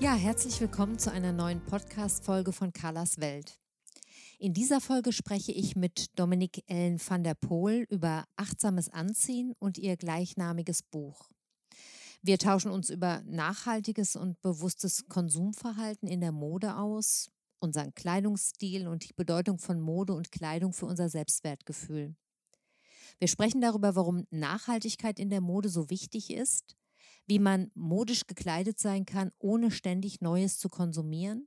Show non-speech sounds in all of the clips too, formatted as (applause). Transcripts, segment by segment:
Ja, herzlich willkommen zu einer neuen Podcast-Folge von Carlas Welt. In dieser Folge spreche ich mit Dominik Ellen van der Poel über achtsames Anziehen und ihr gleichnamiges Buch. Wir tauschen uns über nachhaltiges und bewusstes Konsumverhalten in der Mode aus, unseren Kleidungsstil und die Bedeutung von Mode und Kleidung für unser Selbstwertgefühl. Wir sprechen darüber, warum Nachhaltigkeit in der Mode so wichtig ist wie man modisch gekleidet sein kann, ohne ständig Neues zu konsumieren,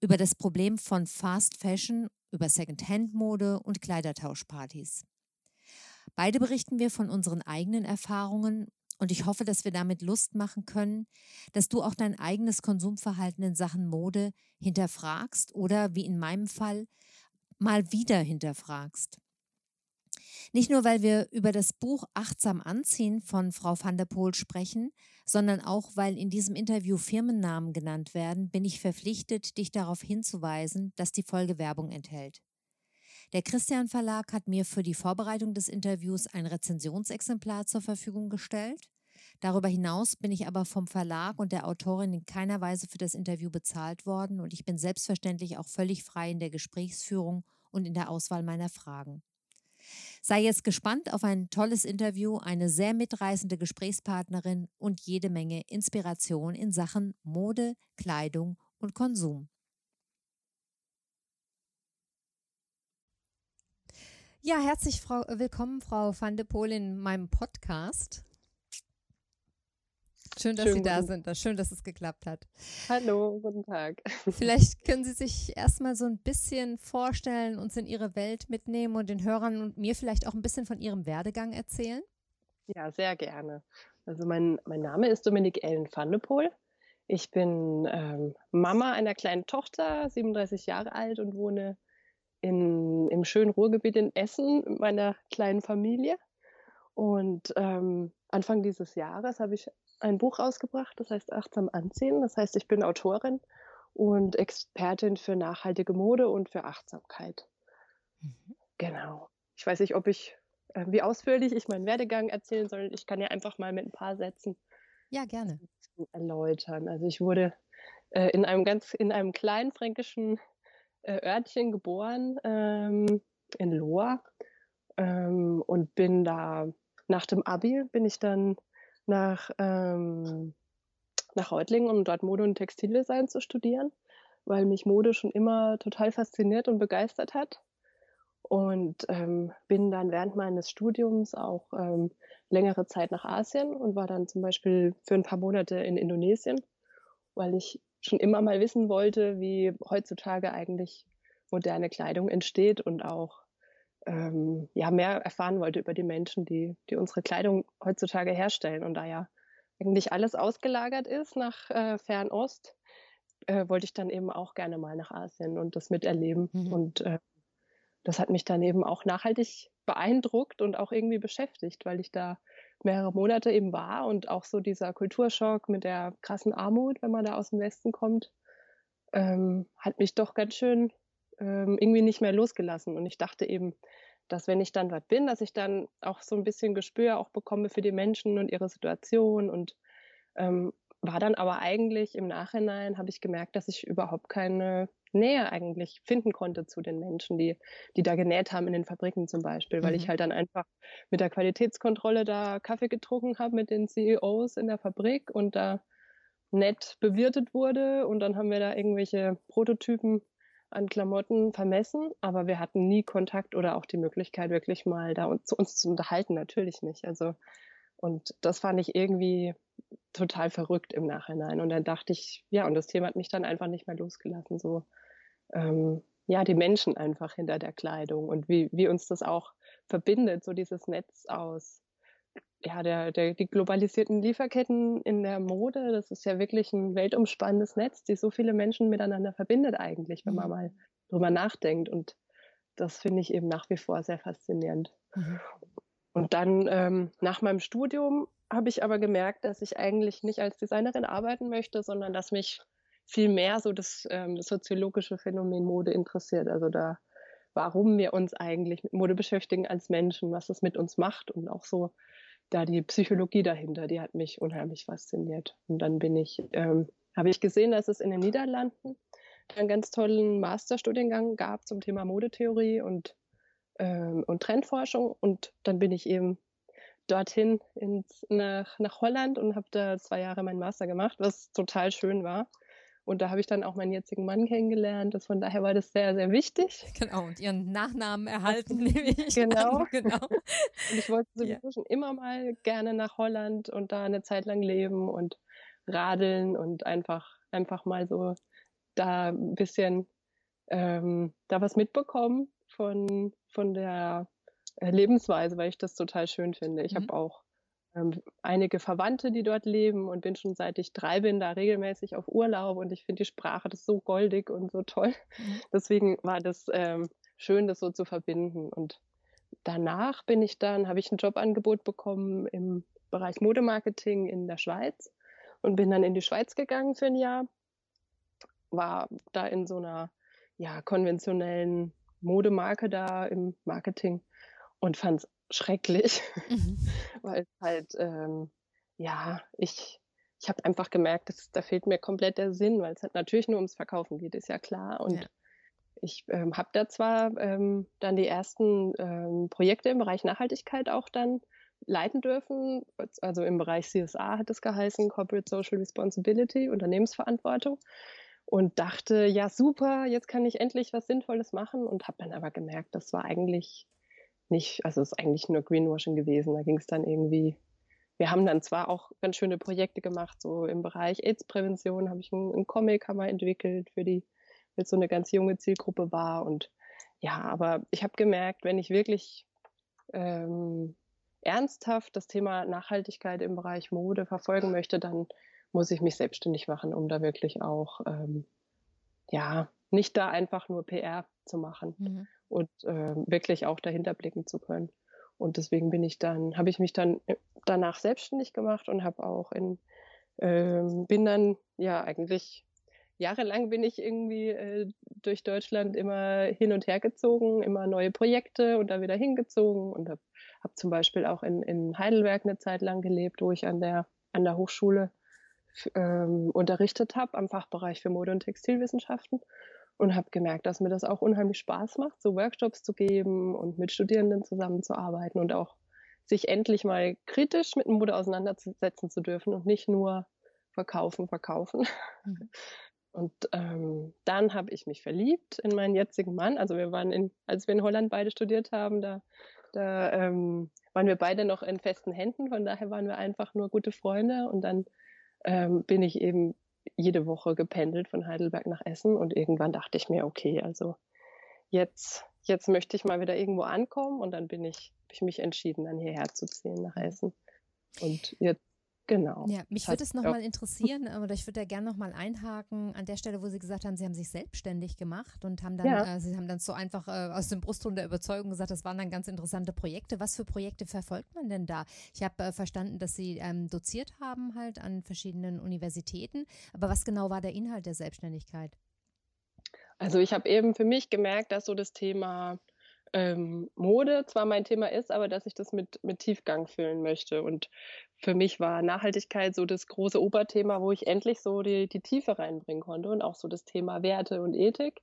über das Problem von Fast Fashion, über Second-Hand-Mode und Kleidertauschpartys. Beide berichten wir von unseren eigenen Erfahrungen und ich hoffe, dass wir damit Lust machen können, dass du auch dein eigenes Konsumverhalten in Sachen Mode hinterfragst oder, wie in meinem Fall, mal wieder hinterfragst. Nicht nur, weil wir über das Buch Achtsam anziehen von Frau van der Poel sprechen, sondern auch, weil in diesem Interview Firmennamen genannt werden, bin ich verpflichtet, dich darauf hinzuweisen, dass die Folge Werbung enthält. Der Christian Verlag hat mir für die Vorbereitung des Interviews ein Rezensionsexemplar zur Verfügung gestellt. Darüber hinaus bin ich aber vom Verlag und der Autorin in keiner Weise für das Interview bezahlt worden und ich bin selbstverständlich auch völlig frei in der Gesprächsführung und in der Auswahl meiner Fragen. Sei jetzt gespannt auf ein tolles Interview, eine sehr mitreißende Gesprächspartnerin und jede Menge Inspiration in Sachen Mode, Kleidung und Konsum. Ja, herzlich Frau, willkommen, Frau van de Poel, in meinem Podcast. Schön, dass Schön, Sie da sind. Schön, dass es geklappt hat. Hallo, guten Tag. (laughs) Vielleicht können Sie sich erstmal so ein bisschen vorstellen, uns in Ihre Welt mitnehmen und den Hörern und mir vielleicht auch ein bisschen von Ihrem Werdegang erzählen? Ja, sehr gerne. Also mein, mein Name ist Dominik Ellen van de Poel. Ich bin ähm, Mama einer kleinen Tochter, 37 Jahre alt und wohne in, im schönen Ruhrgebiet in Essen mit meiner kleinen Familie. Und ähm, Anfang dieses Jahres habe ich ein Buch rausgebracht, das heißt Achtsam Anziehen. Das heißt, ich bin Autorin und Expertin für nachhaltige Mode und für Achtsamkeit. Mhm. Genau. Ich weiß nicht, ob ich, äh, wie ausführlich ich meinen Werdegang erzählen soll. Ich kann ja einfach mal mit ein paar Sätzen ja, gerne. erläutern. Also ich wurde äh, in einem ganz, in einem kleinen fränkischen äh, Örtchen geboren, ähm, in Lohr, ähm, und bin da nach dem Abi bin ich dann nach, ähm, nach Reutlingen, um dort Mode- und Textildesign zu studieren, weil mich Mode schon immer total fasziniert und begeistert hat. Und ähm, bin dann während meines Studiums auch ähm, längere Zeit nach Asien und war dann zum Beispiel für ein paar Monate in Indonesien, weil ich schon immer mal wissen wollte, wie heutzutage eigentlich moderne Kleidung entsteht und auch ähm, ja, mehr erfahren wollte über die Menschen, die, die unsere Kleidung heutzutage herstellen. Und da ja eigentlich alles ausgelagert ist nach äh, Fernost, äh, wollte ich dann eben auch gerne mal nach Asien und das miterleben. Mhm. Und äh, das hat mich dann eben auch nachhaltig beeindruckt und auch irgendwie beschäftigt, weil ich da mehrere Monate eben war und auch so dieser Kulturschock mit der krassen Armut, wenn man da aus dem Westen kommt, ähm, hat mich doch ganz schön ähm, irgendwie nicht mehr losgelassen. Und ich dachte eben, dass wenn ich dann dort bin, dass ich dann auch so ein bisschen Gespür auch bekomme für die Menschen und ihre Situation und ähm, war dann aber eigentlich im Nachhinein habe ich gemerkt, dass ich überhaupt keine Nähe eigentlich finden konnte zu den Menschen, die, die da genäht haben in den Fabriken zum Beispiel, weil mhm. ich halt dann einfach mit der Qualitätskontrolle da Kaffee getrunken habe mit den CEOs in der Fabrik und da nett bewirtet wurde und dann haben wir da irgendwelche Prototypen an Klamotten vermessen, aber wir hatten nie Kontakt oder auch die Möglichkeit, wirklich mal da uns, uns zu unterhalten, natürlich nicht. Also, und das fand ich irgendwie total verrückt im Nachhinein. Und dann dachte ich, ja, und das Thema hat mich dann einfach nicht mehr losgelassen. So, ähm, ja, die Menschen einfach hinter der Kleidung und wie, wie uns das auch verbindet, so dieses Netz aus ja, der, der, die globalisierten Lieferketten in der Mode, das ist ja wirklich ein weltumspannendes Netz, die so viele Menschen miteinander verbindet eigentlich, wenn man mhm. mal drüber nachdenkt. Und das finde ich eben nach wie vor sehr faszinierend. Mhm. Und dann ähm, nach meinem Studium habe ich aber gemerkt, dass ich eigentlich nicht als Designerin arbeiten möchte, sondern dass mich viel mehr so das, ähm, soziologische Phänomen Mode interessiert. Also da, warum wir uns eigentlich mit Mode beschäftigen als Menschen, was das mit uns macht und auch so da die Psychologie dahinter, die hat mich unheimlich fasziniert. Und dann bin ich, ähm, habe ich gesehen, dass es in den Niederlanden einen ganz tollen Masterstudiengang gab zum Thema Modetheorie und, ähm, und Trendforschung. Und dann bin ich eben dorthin ins, nach, nach Holland und habe da zwei Jahre meinen Master gemacht, was total schön war. Und da habe ich dann auch meinen jetzigen Mann kennengelernt. Das, von daher war das sehr, sehr wichtig. (laughs) Genau, und ihren Nachnamen erhalten, nehme ich. Genau. (laughs) genau. Und ich wollte sowieso ja. schon immer mal gerne nach Holland und da eine Zeit lang leben und radeln und einfach, einfach mal so da ein bisschen ähm, da was mitbekommen von, von der äh, Lebensweise, weil ich das total schön finde. Ich mhm. habe auch ähm, einige Verwandte, die dort leben und bin schon seit ich drei bin da regelmäßig auf Urlaub und ich finde die Sprache das so goldig und so toll. Mhm. (laughs) Deswegen war das ähm, schön, das so zu verbinden. Und danach bin ich dann, habe ich ein Jobangebot bekommen im Bereich Modemarketing in der Schweiz und bin dann in die Schweiz gegangen für ein Jahr. War da in so einer ja, konventionellen Modemarke da im Marketing und fand es schrecklich, mhm. (laughs) weil halt, ähm, ja, ich, ich habe einfach gemerkt, dass, da fehlt mir komplett der Sinn, weil es halt natürlich nur ums Verkaufen geht, ist ja klar. Und ja. ich ähm, habe da zwar ähm, dann die ersten ähm, Projekte im Bereich Nachhaltigkeit auch dann leiten dürfen, also im Bereich CSA hat es geheißen, Corporate Social Responsibility, Unternehmensverantwortung und dachte, ja super, jetzt kann ich endlich was Sinnvolles machen und habe dann aber gemerkt, das war eigentlich nicht, also es ist eigentlich nur Greenwashing gewesen. Da ging es dann irgendwie, wir haben dann zwar auch ganz schöne Projekte gemacht, so im Bereich AIDS-Prävention habe ich einen, einen Comic haben entwickelt, für die, weil so eine ganz junge Zielgruppe war. Und ja, aber ich habe gemerkt, wenn ich wirklich ähm, ernsthaft das Thema Nachhaltigkeit im Bereich Mode verfolgen möchte, dann muss ich mich selbstständig machen, um da wirklich auch ähm, ja nicht da einfach nur PR zu machen. Mhm und äh, wirklich auch dahinter blicken zu können. Und deswegen bin ich dann, habe ich mich dann äh, danach selbstständig gemacht und habe auch in, äh, bin dann ja eigentlich jahrelang bin ich irgendwie äh, durch Deutschland immer hin und her gezogen, immer neue Projekte und da wieder hingezogen und habe hab zum Beispiel auch in, in Heidelberg eine Zeit lang gelebt, wo ich an der an der Hochschule ähm, unterrichtet habe am Fachbereich für Mode- und Textilwissenschaften und habe gemerkt, dass mir das auch unheimlich Spaß macht, so Workshops zu geben und mit Studierenden zusammenzuarbeiten und auch sich endlich mal kritisch mit Mode auseinandersetzen zu dürfen und nicht nur verkaufen, verkaufen. Mhm. Und ähm, dann habe ich mich verliebt in meinen jetzigen Mann. Also wir waren in, als wir in Holland beide studiert haben, da, da ähm, waren wir beide noch in festen Händen. Von daher waren wir einfach nur gute Freunde. Und dann ähm, bin ich eben jede Woche gependelt von Heidelberg nach Essen und irgendwann dachte ich mir, okay, also jetzt, jetzt möchte ich mal wieder irgendwo ankommen und dann bin ich, habe ich mich entschieden, dann hierher zu ziehen nach Essen. Und jetzt Genau. Ja, mich würde es nochmal interessieren, oder ich würde da gerne nochmal einhaken an der Stelle, wo Sie gesagt haben, Sie haben sich selbstständig gemacht und haben dann, ja. äh, Sie haben dann so einfach äh, aus dem Brustton der Überzeugung gesagt, das waren dann ganz interessante Projekte. Was für Projekte verfolgt man denn da? Ich habe äh, verstanden, dass Sie ähm, doziert haben halt an verschiedenen Universitäten, aber was genau war der Inhalt der Selbstständigkeit? Also ich habe eben für mich gemerkt, dass so das Thema ähm, Mode zwar mein Thema ist, aber dass ich das mit, mit Tiefgang füllen möchte. Und für mich war Nachhaltigkeit so das große Oberthema, wo ich endlich so die, die Tiefe reinbringen konnte und auch so das Thema Werte und Ethik.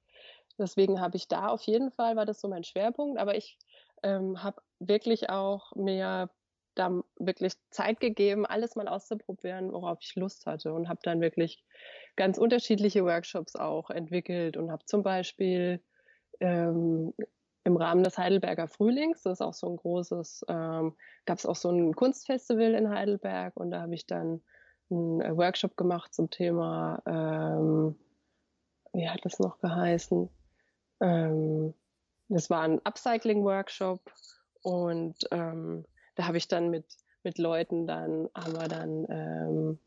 Deswegen habe ich da auf jeden Fall, war das so mein Schwerpunkt, aber ich ähm, habe wirklich auch mir da wirklich Zeit gegeben, alles mal auszuprobieren, worauf ich Lust hatte und habe dann wirklich ganz unterschiedliche Workshops auch entwickelt und habe zum Beispiel ähm, im Rahmen des Heidelberger Frühlings, das ist auch so ein großes, ähm, gab es auch so ein Kunstfestival in Heidelberg und da habe ich dann einen äh, Workshop gemacht zum Thema, ähm, wie hat das noch geheißen? Ähm, das war ein Upcycling-Workshop und ähm, da habe ich dann mit, mit Leuten dann, haben wir dann ähm,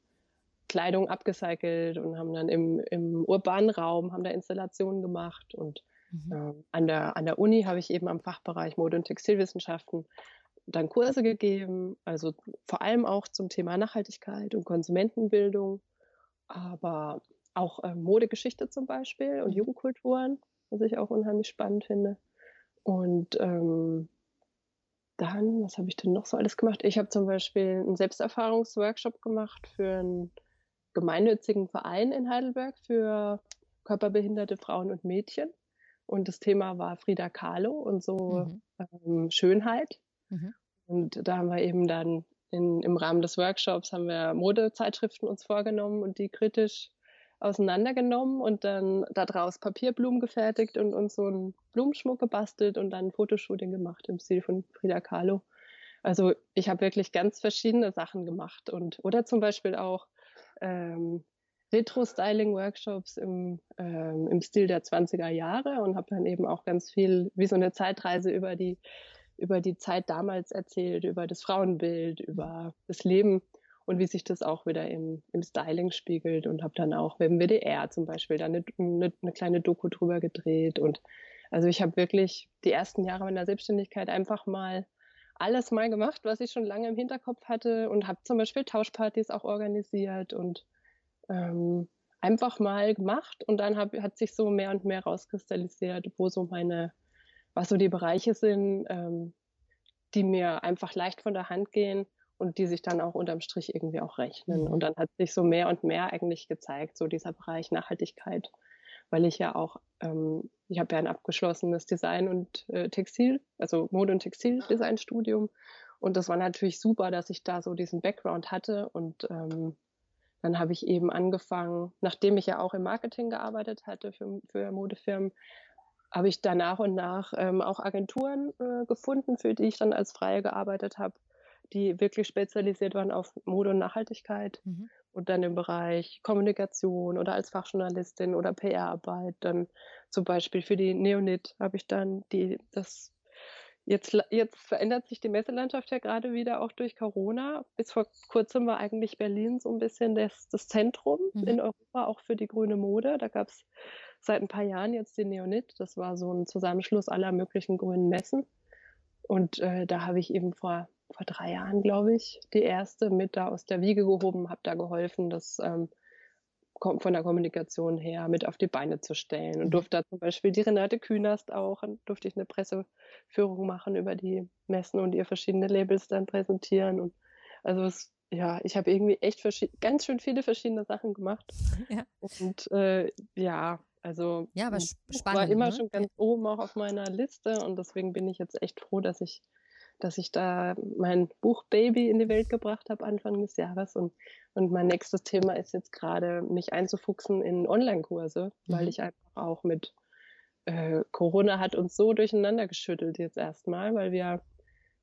Kleidung abgecycelt und haben dann im, im urbanen Raum, haben da Installationen gemacht und mhm. äh, an, der, an der Uni habe ich eben am Fachbereich Mode- und Textilwissenschaften dann Kurse gegeben, also vor allem auch zum Thema Nachhaltigkeit und Konsumentenbildung, aber auch äh, Modegeschichte zum Beispiel und mhm. Jugendkulturen, was ich auch unheimlich spannend finde. Und ähm, dann, was habe ich denn noch so alles gemacht? Ich habe zum Beispiel einen Selbsterfahrungsworkshop gemacht für einen gemeinnützigen Verein in Heidelberg für körperbehinderte Frauen und Mädchen. Und das Thema war Frida Kahlo und so mhm. ähm, Schönheit. Mhm. Und da haben wir eben dann in, im Rahmen des Workshops haben wir Modezeitschriften uns vorgenommen und die kritisch auseinandergenommen und dann daraus Papierblumen gefertigt und uns so einen Blumenschmuck gebastelt und dann ein Fotoshooting gemacht im Stil von Frida Kahlo. Also ich habe wirklich ganz verschiedene Sachen gemacht und oder zum Beispiel auch ähm, Retro-Styling-Workshops im, ähm, im Stil der 20er Jahre und habe dann eben auch ganz viel wie so eine Zeitreise über die über die Zeit damals erzählt, über das Frauenbild, über das Leben und wie sich das auch wieder im, im Styling spiegelt und habe dann auch dem WDR zum Beispiel da eine, eine, eine kleine Doku drüber gedreht und also ich habe wirklich die ersten Jahre meiner Selbstständigkeit einfach mal alles mal gemacht, was ich schon lange im Hinterkopf hatte und habe zum Beispiel Tauschpartys auch organisiert und ähm, einfach mal gemacht und dann hab, hat sich so mehr und mehr rauskristallisiert, wo so meine, was so die Bereiche sind, ähm, die mir einfach leicht von der Hand gehen und die sich dann auch unterm Strich irgendwie auch rechnen. Mhm. Und dann hat sich so mehr und mehr eigentlich gezeigt, so dieser Bereich Nachhaltigkeit, weil ich ja auch, ähm, ich habe ja ein abgeschlossenes Design und äh, Textil, also Mode- und Textildesign-Studium. Und das war natürlich super, dass ich da so diesen Background hatte. Und ähm, dann habe ich eben angefangen, nachdem ich ja auch im Marketing gearbeitet hatte für, für Modefirmen, habe ich da nach und nach ähm, auch Agenturen äh, gefunden, für die ich dann als Freie gearbeitet habe die wirklich spezialisiert waren auf Mode und Nachhaltigkeit mhm. und dann im Bereich Kommunikation oder als Fachjournalistin oder PR-Arbeit. Dann zum Beispiel für die Neonit habe ich dann die, das Jetzt, jetzt verändert sich die Messelandschaft ja gerade wieder auch durch Corona. Bis vor kurzem war eigentlich Berlin so ein bisschen das, das Zentrum mhm. in Europa, auch für die grüne Mode. Da gab es seit ein paar Jahren jetzt die Neonit. Das war so ein Zusammenschluss aller möglichen grünen Messen. Und äh, da habe ich eben vor vor drei Jahren, glaube ich, die erste mit da aus der Wiege gehoben, habe da geholfen, das ähm, von der Kommunikation her mit auf die Beine zu stellen und mhm. durfte da zum Beispiel die Renate Künast auch, durfte ich eine Presseführung machen über die Messen und ihr verschiedene Labels dann präsentieren und also es, ja, ich habe irgendwie echt ganz schön viele verschiedene Sachen gemacht (laughs) ja. und äh, ja, also ja, aber spannend, war immer ne? schon ganz oben auch auf meiner Liste und deswegen bin ich jetzt echt froh, dass ich dass ich da mein Buch Baby in die Welt gebracht habe Anfang des Jahres und, und mein nächstes Thema ist jetzt gerade, mich einzufuchsen in Online-Kurse, mhm. weil ich einfach auch mit äh, Corona hat uns so durcheinander geschüttelt jetzt erstmal, weil wir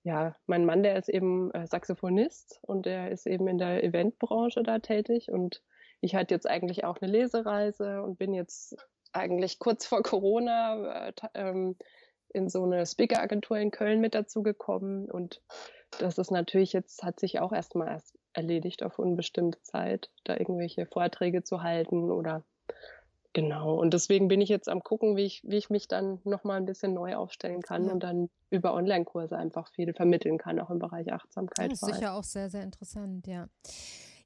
ja, mein Mann, der ist eben äh, Saxophonist und der ist eben in der Eventbranche da tätig und ich hatte jetzt eigentlich auch eine Lesereise und bin jetzt eigentlich kurz vor Corona äh, ähm, in so eine Speaker-Agentur in Köln mit dazu gekommen und das ist natürlich jetzt, hat sich auch erstmal erst erledigt auf unbestimmte Zeit, da irgendwelche Vorträge zu halten oder genau. Und deswegen bin ich jetzt am gucken, wie ich, wie ich mich dann nochmal ein bisschen neu aufstellen kann ja. und dann über Online-Kurse einfach viel vermitteln kann, auch im Bereich Achtsamkeit. Das ist sicher auch sehr, sehr interessant, ja.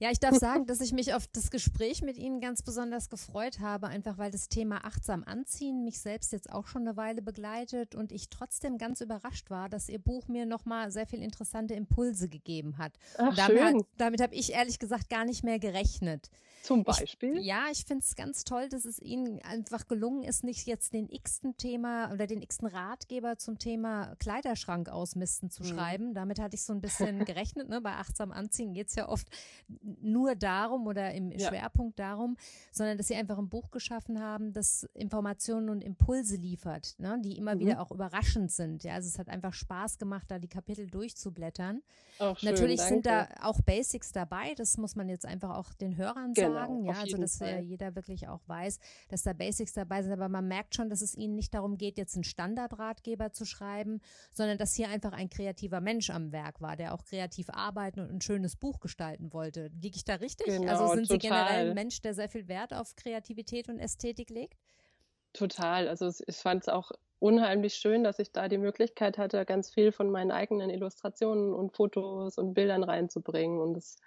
Ja, ich darf sagen, dass ich mich auf das Gespräch mit Ihnen ganz besonders gefreut habe, einfach weil das Thema achtsam anziehen mich selbst jetzt auch schon eine Weile begleitet und ich trotzdem ganz überrascht war, dass Ihr Buch mir nochmal sehr viel interessante Impulse gegeben hat. Ach, damit, schön. damit habe ich ehrlich gesagt gar nicht mehr gerechnet. Zum Beispiel? Ich, ja, ich finde es ganz toll, dass es Ihnen einfach gelungen ist, nicht jetzt den x-ten Thema oder den x-ten Ratgeber zum Thema Kleiderschrank ausmisten zu mhm. schreiben. Damit hatte ich so ein bisschen gerechnet. Ne? Bei achtsam anziehen geht es ja oft nur darum oder im ja. Schwerpunkt darum, sondern dass sie einfach ein Buch geschaffen haben, das Informationen und Impulse liefert, ne, die immer mhm. wieder auch überraschend sind. Ja, also es hat einfach Spaß gemacht, da die Kapitel durchzublättern. Auch schön, Natürlich danke. sind da auch Basics dabei, das muss man jetzt einfach auch den Hörern genau, sagen, ja, also dass ja jeder wirklich auch weiß, dass da Basics dabei sind, aber man merkt schon, dass es ihnen nicht darum geht, jetzt einen Standardratgeber zu schreiben, sondern dass hier einfach ein kreativer Mensch am Werk war, der auch kreativ arbeiten und ein schönes Buch gestalten wollte. Liege ich da richtig? Genau, also sind total. Sie generell ein Mensch, der sehr viel Wert auf Kreativität und Ästhetik legt? Total. Also ich fand es auch unheimlich schön, dass ich da die Möglichkeit hatte, ganz viel von meinen eigenen Illustrationen und Fotos und Bildern reinzubringen und es,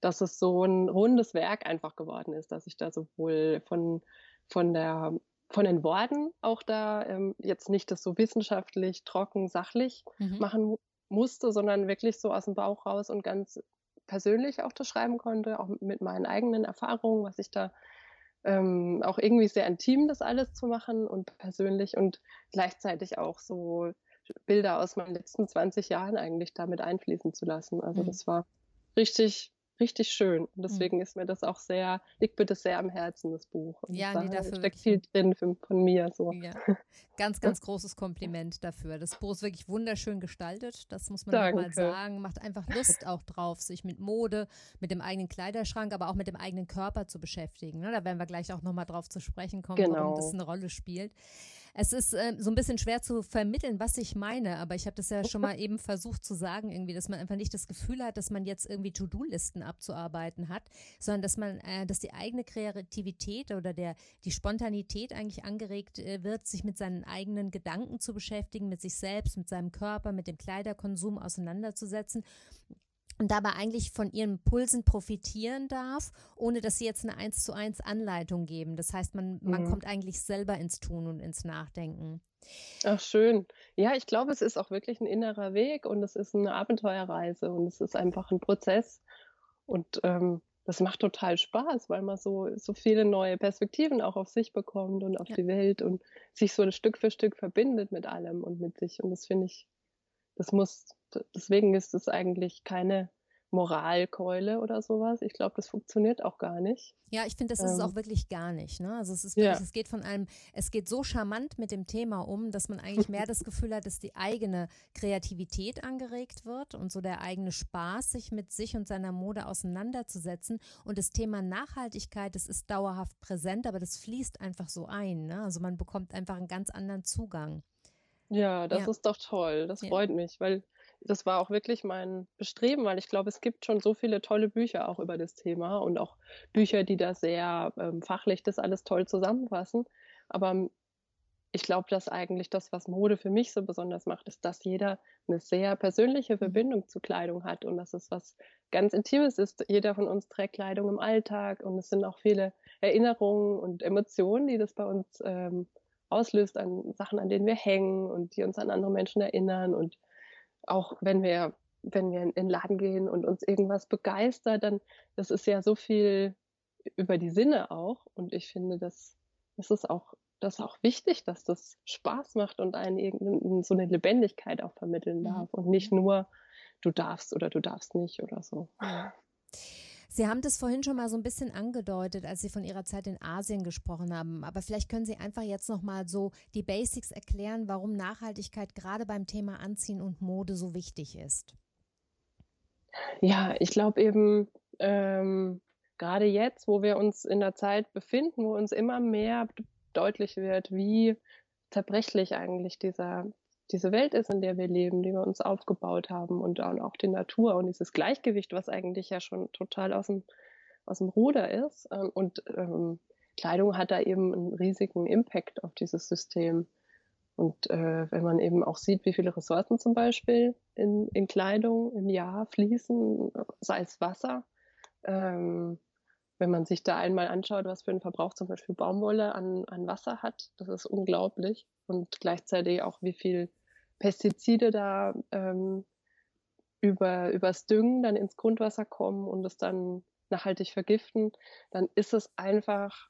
dass es so ein rundes Werk einfach geworden ist, dass ich da sowohl von, von der von den Worten auch da ähm, jetzt nicht das so wissenschaftlich, trocken, sachlich mhm. machen musste, sondern wirklich so aus dem Bauch raus und ganz persönlich auch das schreiben konnte, auch mit meinen eigenen Erfahrungen, was ich da ähm, auch irgendwie sehr intim das alles zu machen und persönlich und gleichzeitig auch so Bilder aus meinen letzten 20 Jahren eigentlich damit einfließen zu lassen. Also mhm. das war richtig, richtig schön. Und deswegen mhm. ist mir das auch sehr, liegt mir das sehr am Herzen, das Buch. Und ja, nee, dafür steckt viel drin für, von mir. So. Ja. Ganz, (laughs) ganz großes Kompliment dafür. Das Buch ist wirklich wunderschön gestaltet. Das muss man nochmal sagen. Macht einfach Lust auch drauf, sich mit Mode, mit dem eigenen Kleiderschrank, aber auch mit dem eigenen Körper zu beschäftigen. Ne? Da werden wir gleich auch nochmal drauf zu sprechen kommen, genau. warum das eine Rolle spielt. Es ist äh, so ein bisschen schwer zu vermitteln, was ich meine, aber ich habe das ja schon mal eben versucht zu sagen, irgendwie, dass man einfach nicht das Gefühl hat, dass man jetzt irgendwie To-Do-Listen abzuarbeiten hat, sondern dass man, äh, dass die eigene Kreativität oder der die Spontanität eigentlich angeregt äh, wird, sich mit seinen eigenen Gedanken zu beschäftigen, mit sich selbst, mit seinem Körper, mit dem Kleiderkonsum auseinanderzusetzen und dabei eigentlich von ihren Pulsen profitieren darf, ohne dass sie jetzt eine eins zu eins Anleitung geben. Das heißt, man, man mhm. kommt eigentlich selber ins Tun und ins Nachdenken. Ach, schön. Ja, ich glaube, es ist auch wirklich ein innerer Weg und es ist eine Abenteuerreise und es ist einfach ein Prozess. Und ähm, das macht total Spaß, weil man so, so viele neue Perspektiven auch auf sich bekommt und auf ja. die Welt und sich so Stück für Stück verbindet mit allem und mit sich. Und das finde ich, das muss, deswegen ist es eigentlich keine Moralkeule oder sowas. Ich glaube, das funktioniert auch gar nicht. Ja, ich finde, das ist es auch ähm. wirklich gar nicht. Ne? Also es ist wirklich, ja. es geht von einem, es geht so charmant mit dem Thema um, dass man eigentlich mehr das Gefühl hat, dass die eigene Kreativität angeregt wird und so der eigene Spaß, sich mit sich und seiner Mode auseinanderzusetzen. Und das Thema Nachhaltigkeit, das ist dauerhaft präsent, aber das fließt einfach so ein. Ne? Also man bekommt einfach einen ganz anderen Zugang. Ja, das ja. ist doch toll. Das ja. freut mich, weil das war auch wirklich mein Bestreben, weil ich glaube, es gibt schon so viele tolle Bücher auch über das Thema und auch Bücher, die da sehr ähm, fachlich das alles toll zusammenfassen. Aber ich glaube, dass eigentlich das, was Mode für mich so besonders macht, ist, dass jeder eine sehr persönliche mhm. Verbindung zu Kleidung hat und dass es was ganz Intimes ist. Jeder von uns trägt Kleidung im Alltag und es sind auch viele Erinnerungen und Emotionen, die das bei uns ähm, auslöst an Sachen, an denen wir hängen und die uns an andere Menschen erinnern. Und auch wenn wir, wenn wir in den Laden gehen und uns irgendwas begeistert, dann, das ist ja so viel über die Sinne auch. Und ich finde, das, das ist auch, das ist auch wichtig, dass das Spaß macht und einen so eine Lebendigkeit auch vermitteln mhm. darf mhm. und nicht nur du darfst oder du darfst nicht oder so. Sie haben das vorhin schon mal so ein bisschen angedeutet, als Sie von Ihrer Zeit in Asien gesprochen haben. Aber vielleicht können Sie einfach jetzt noch mal so die Basics erklären, warum Nachhaltigkeit gerade beim Thema Anziehen und Mode so wichtig ist. Ja, ich glaube eben, ähm, gerade jetzt, wo wir uns in der Zeit befinden, wo uns immer mehr deutlich wird, wie zerbrechlich eigentlich dieser diese Welt ist, in der wir leben, die wir uns aufgebaut haben und dann auch die Natur und dieses Gleichgewicht, was eigentlich ja schon total aus dem, aus dem Ruder ist. Ähm, und ähm, Kleidung hat da eben einen riesigen Impact auf dieses System. Und äh, wenn man eben auch sieht, wie viele Ressourcen zum Beispiel in, in Kleidung im Jahr fließen, sei es Wasser, ähm, wenn man sich da einmal anschaut, was für einen Verbrauch zum Beispiel Baumwolle an, an Wasser hat, das ist unglaublich. Und gleichzeitig auch, wie viel Pestizide da ähm, über, übers Düngen dann ins Grundwasser kommen und es dann nachhaltig vergiften, dann ist es einfach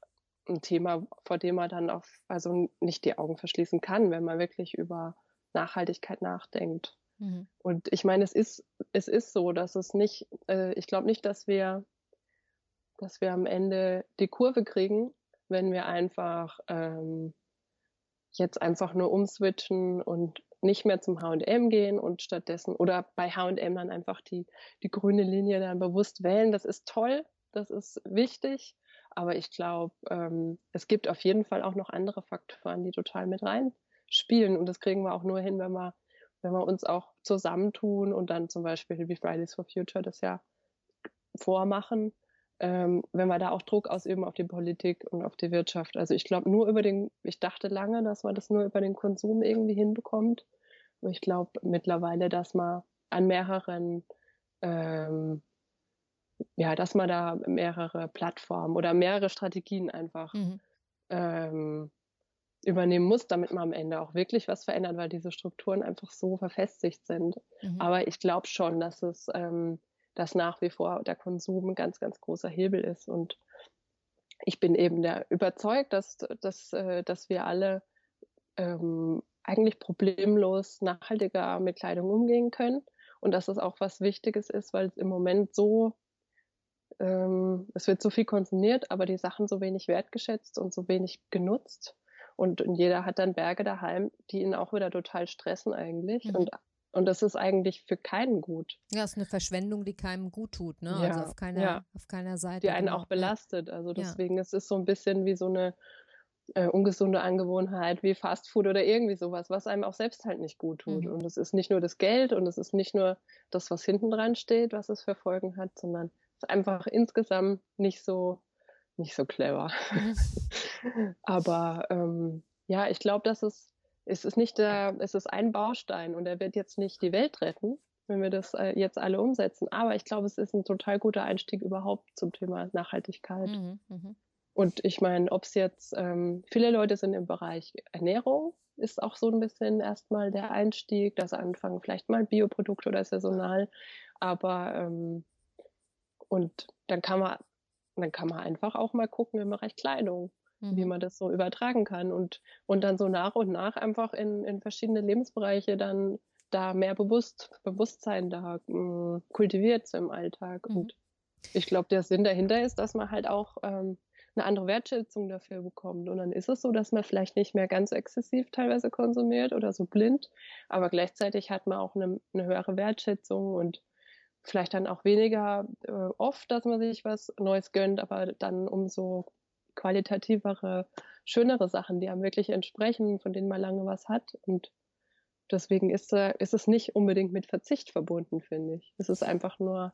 ein Thema, vor dem man dann auch also nicht die Augen verschließen kann, wenn man wirklich über Nachhaltigkeit nachdenkt. Mhm. Und ich meine, es ist, es ist so, dass es nicht, äh, ich glaube nicht, dass wir dass wir am Ende die Kurve kriegen, wenn wir einfach ähm, jetzt einfach nur umswitchen und nicht mehr zum H&M gehen und stattdessen oder bei H&M dann einfach die, die grüne Linie dann bewusst wählen. Das ist toll, das ist wichtig, aber ich glaube, ähm, es gibt auf jeden Fall auch noch andere Faktoren, die total mit reinspielen und das kriegen wir auch nur hin, wenn wir, wenn wir uns auch zusammentun und dann zum Beispiel wie Fridays for Future das ja vormachen ähm, wenn wir da auch Druck ausüben auf die Politik und auf die Wirtschaft. Also ich glaube nur über den, ich dachte lange, dass man das nur über den Konsum irgendwie hinbekommt. Und ich glaube mittlerweile, dass man an mehreren, ähm, ja, dass man da mehrere Plattformen oder mehrere Strategien einfach mhm. ähm, übernehmen muss, damit man am Ende auch wirklich was verändert, weil diese Strukturen einfach so verfestigt sind. Mhm. Aber ich glaube schon, dass es ähm, dass nach wie vor der Konsum ein ganz, ganz großer Hebel ist. Und ich bin eben der überzeugt, dass, dass, äh, dass wir alle ähm, eigentlich problemlos nachhaltiger mit Kleidung umgehen können und dass es auch was Wichtiges ist, weil es im Moment so, ähm, es wird so viel konsumiert, aber die Sachen so wenig wertgeschätzt und so wenig genutzt. Und, und jeder hat dann Berge daheim, die ihn auch wieder total stressen eigentlich. Mhm. Und und das ist eigentlich für keinen gut. Ja, es ist eine Verschwendung, die keinem gut tut, ne? Also ja, also auf keiner, ja. auf keiner Seite. Die einen genau. auch belastet. Also deswegen ja. es ist es so ein bisschen wie so eine äh, ungesunde Angewohnheit wie Fast Food oder irgendwie sowas, was einem auch selbst halt nicht gut tut. Mhm. Und es ist nicht nur das Geld und es ist nicht nur das, was hinten dran steht, was es für Folgen hat, sondern es ist einfach insgesamt nicht so, nicht so clever. Mhm. (laughs) Aber ähm, ja, ich glaube, dass es es ist nicht der, es ist ein Baustein und er wird jetzt nicht die Welt retten, wenn wir das äh, jetzt alle umsetzen. Aber ich glaube, es ist ein total guter Einstieg überhaupt zum Thema Nachhaltigkeit. Mhm, mh. Und ich meine, ob es jetzt ähm, viele Leute sind im Bereich Ernährung, ist auch so ein bisschen erstmal der Einstieg, das Anfangen vielleicht mal Bioprodukte oder saisonal. Aber ähm, und dann kann man, dann kann man einfach auch mal gucken im Bereich Kleidung mhm. wie man das so übertragen kann und, und dann so nach und nach einfach in, in verschiedene Lebensbereiche dann da mehr bewusst, Bewusstsein da mh, mm, kultiviert so im Alltag. Mhm. Und ich glaube, der Sinn dahinter ist, dass man halt auch ähm, eine andere Wertschätzung dafür bekommt. Und dann ist es so, dass man vielleicht nicht mehr ganz exzessiv teilweise konsumiert oder so blind, aber gleichzeitig hat man auch eine, eine höhere Wertschätzung und vielleicht dann auch weniger äh, oft, dass man sich was Neues gönnt, aber dann umso qualitativere, schönere Sachen, die einem wirklich entsprechen, von denen man lange was hat. Und deswegen ist, äh, ist es nicht unbedingt mit Verzicht verbunden, finde ich. Es ist einfach nur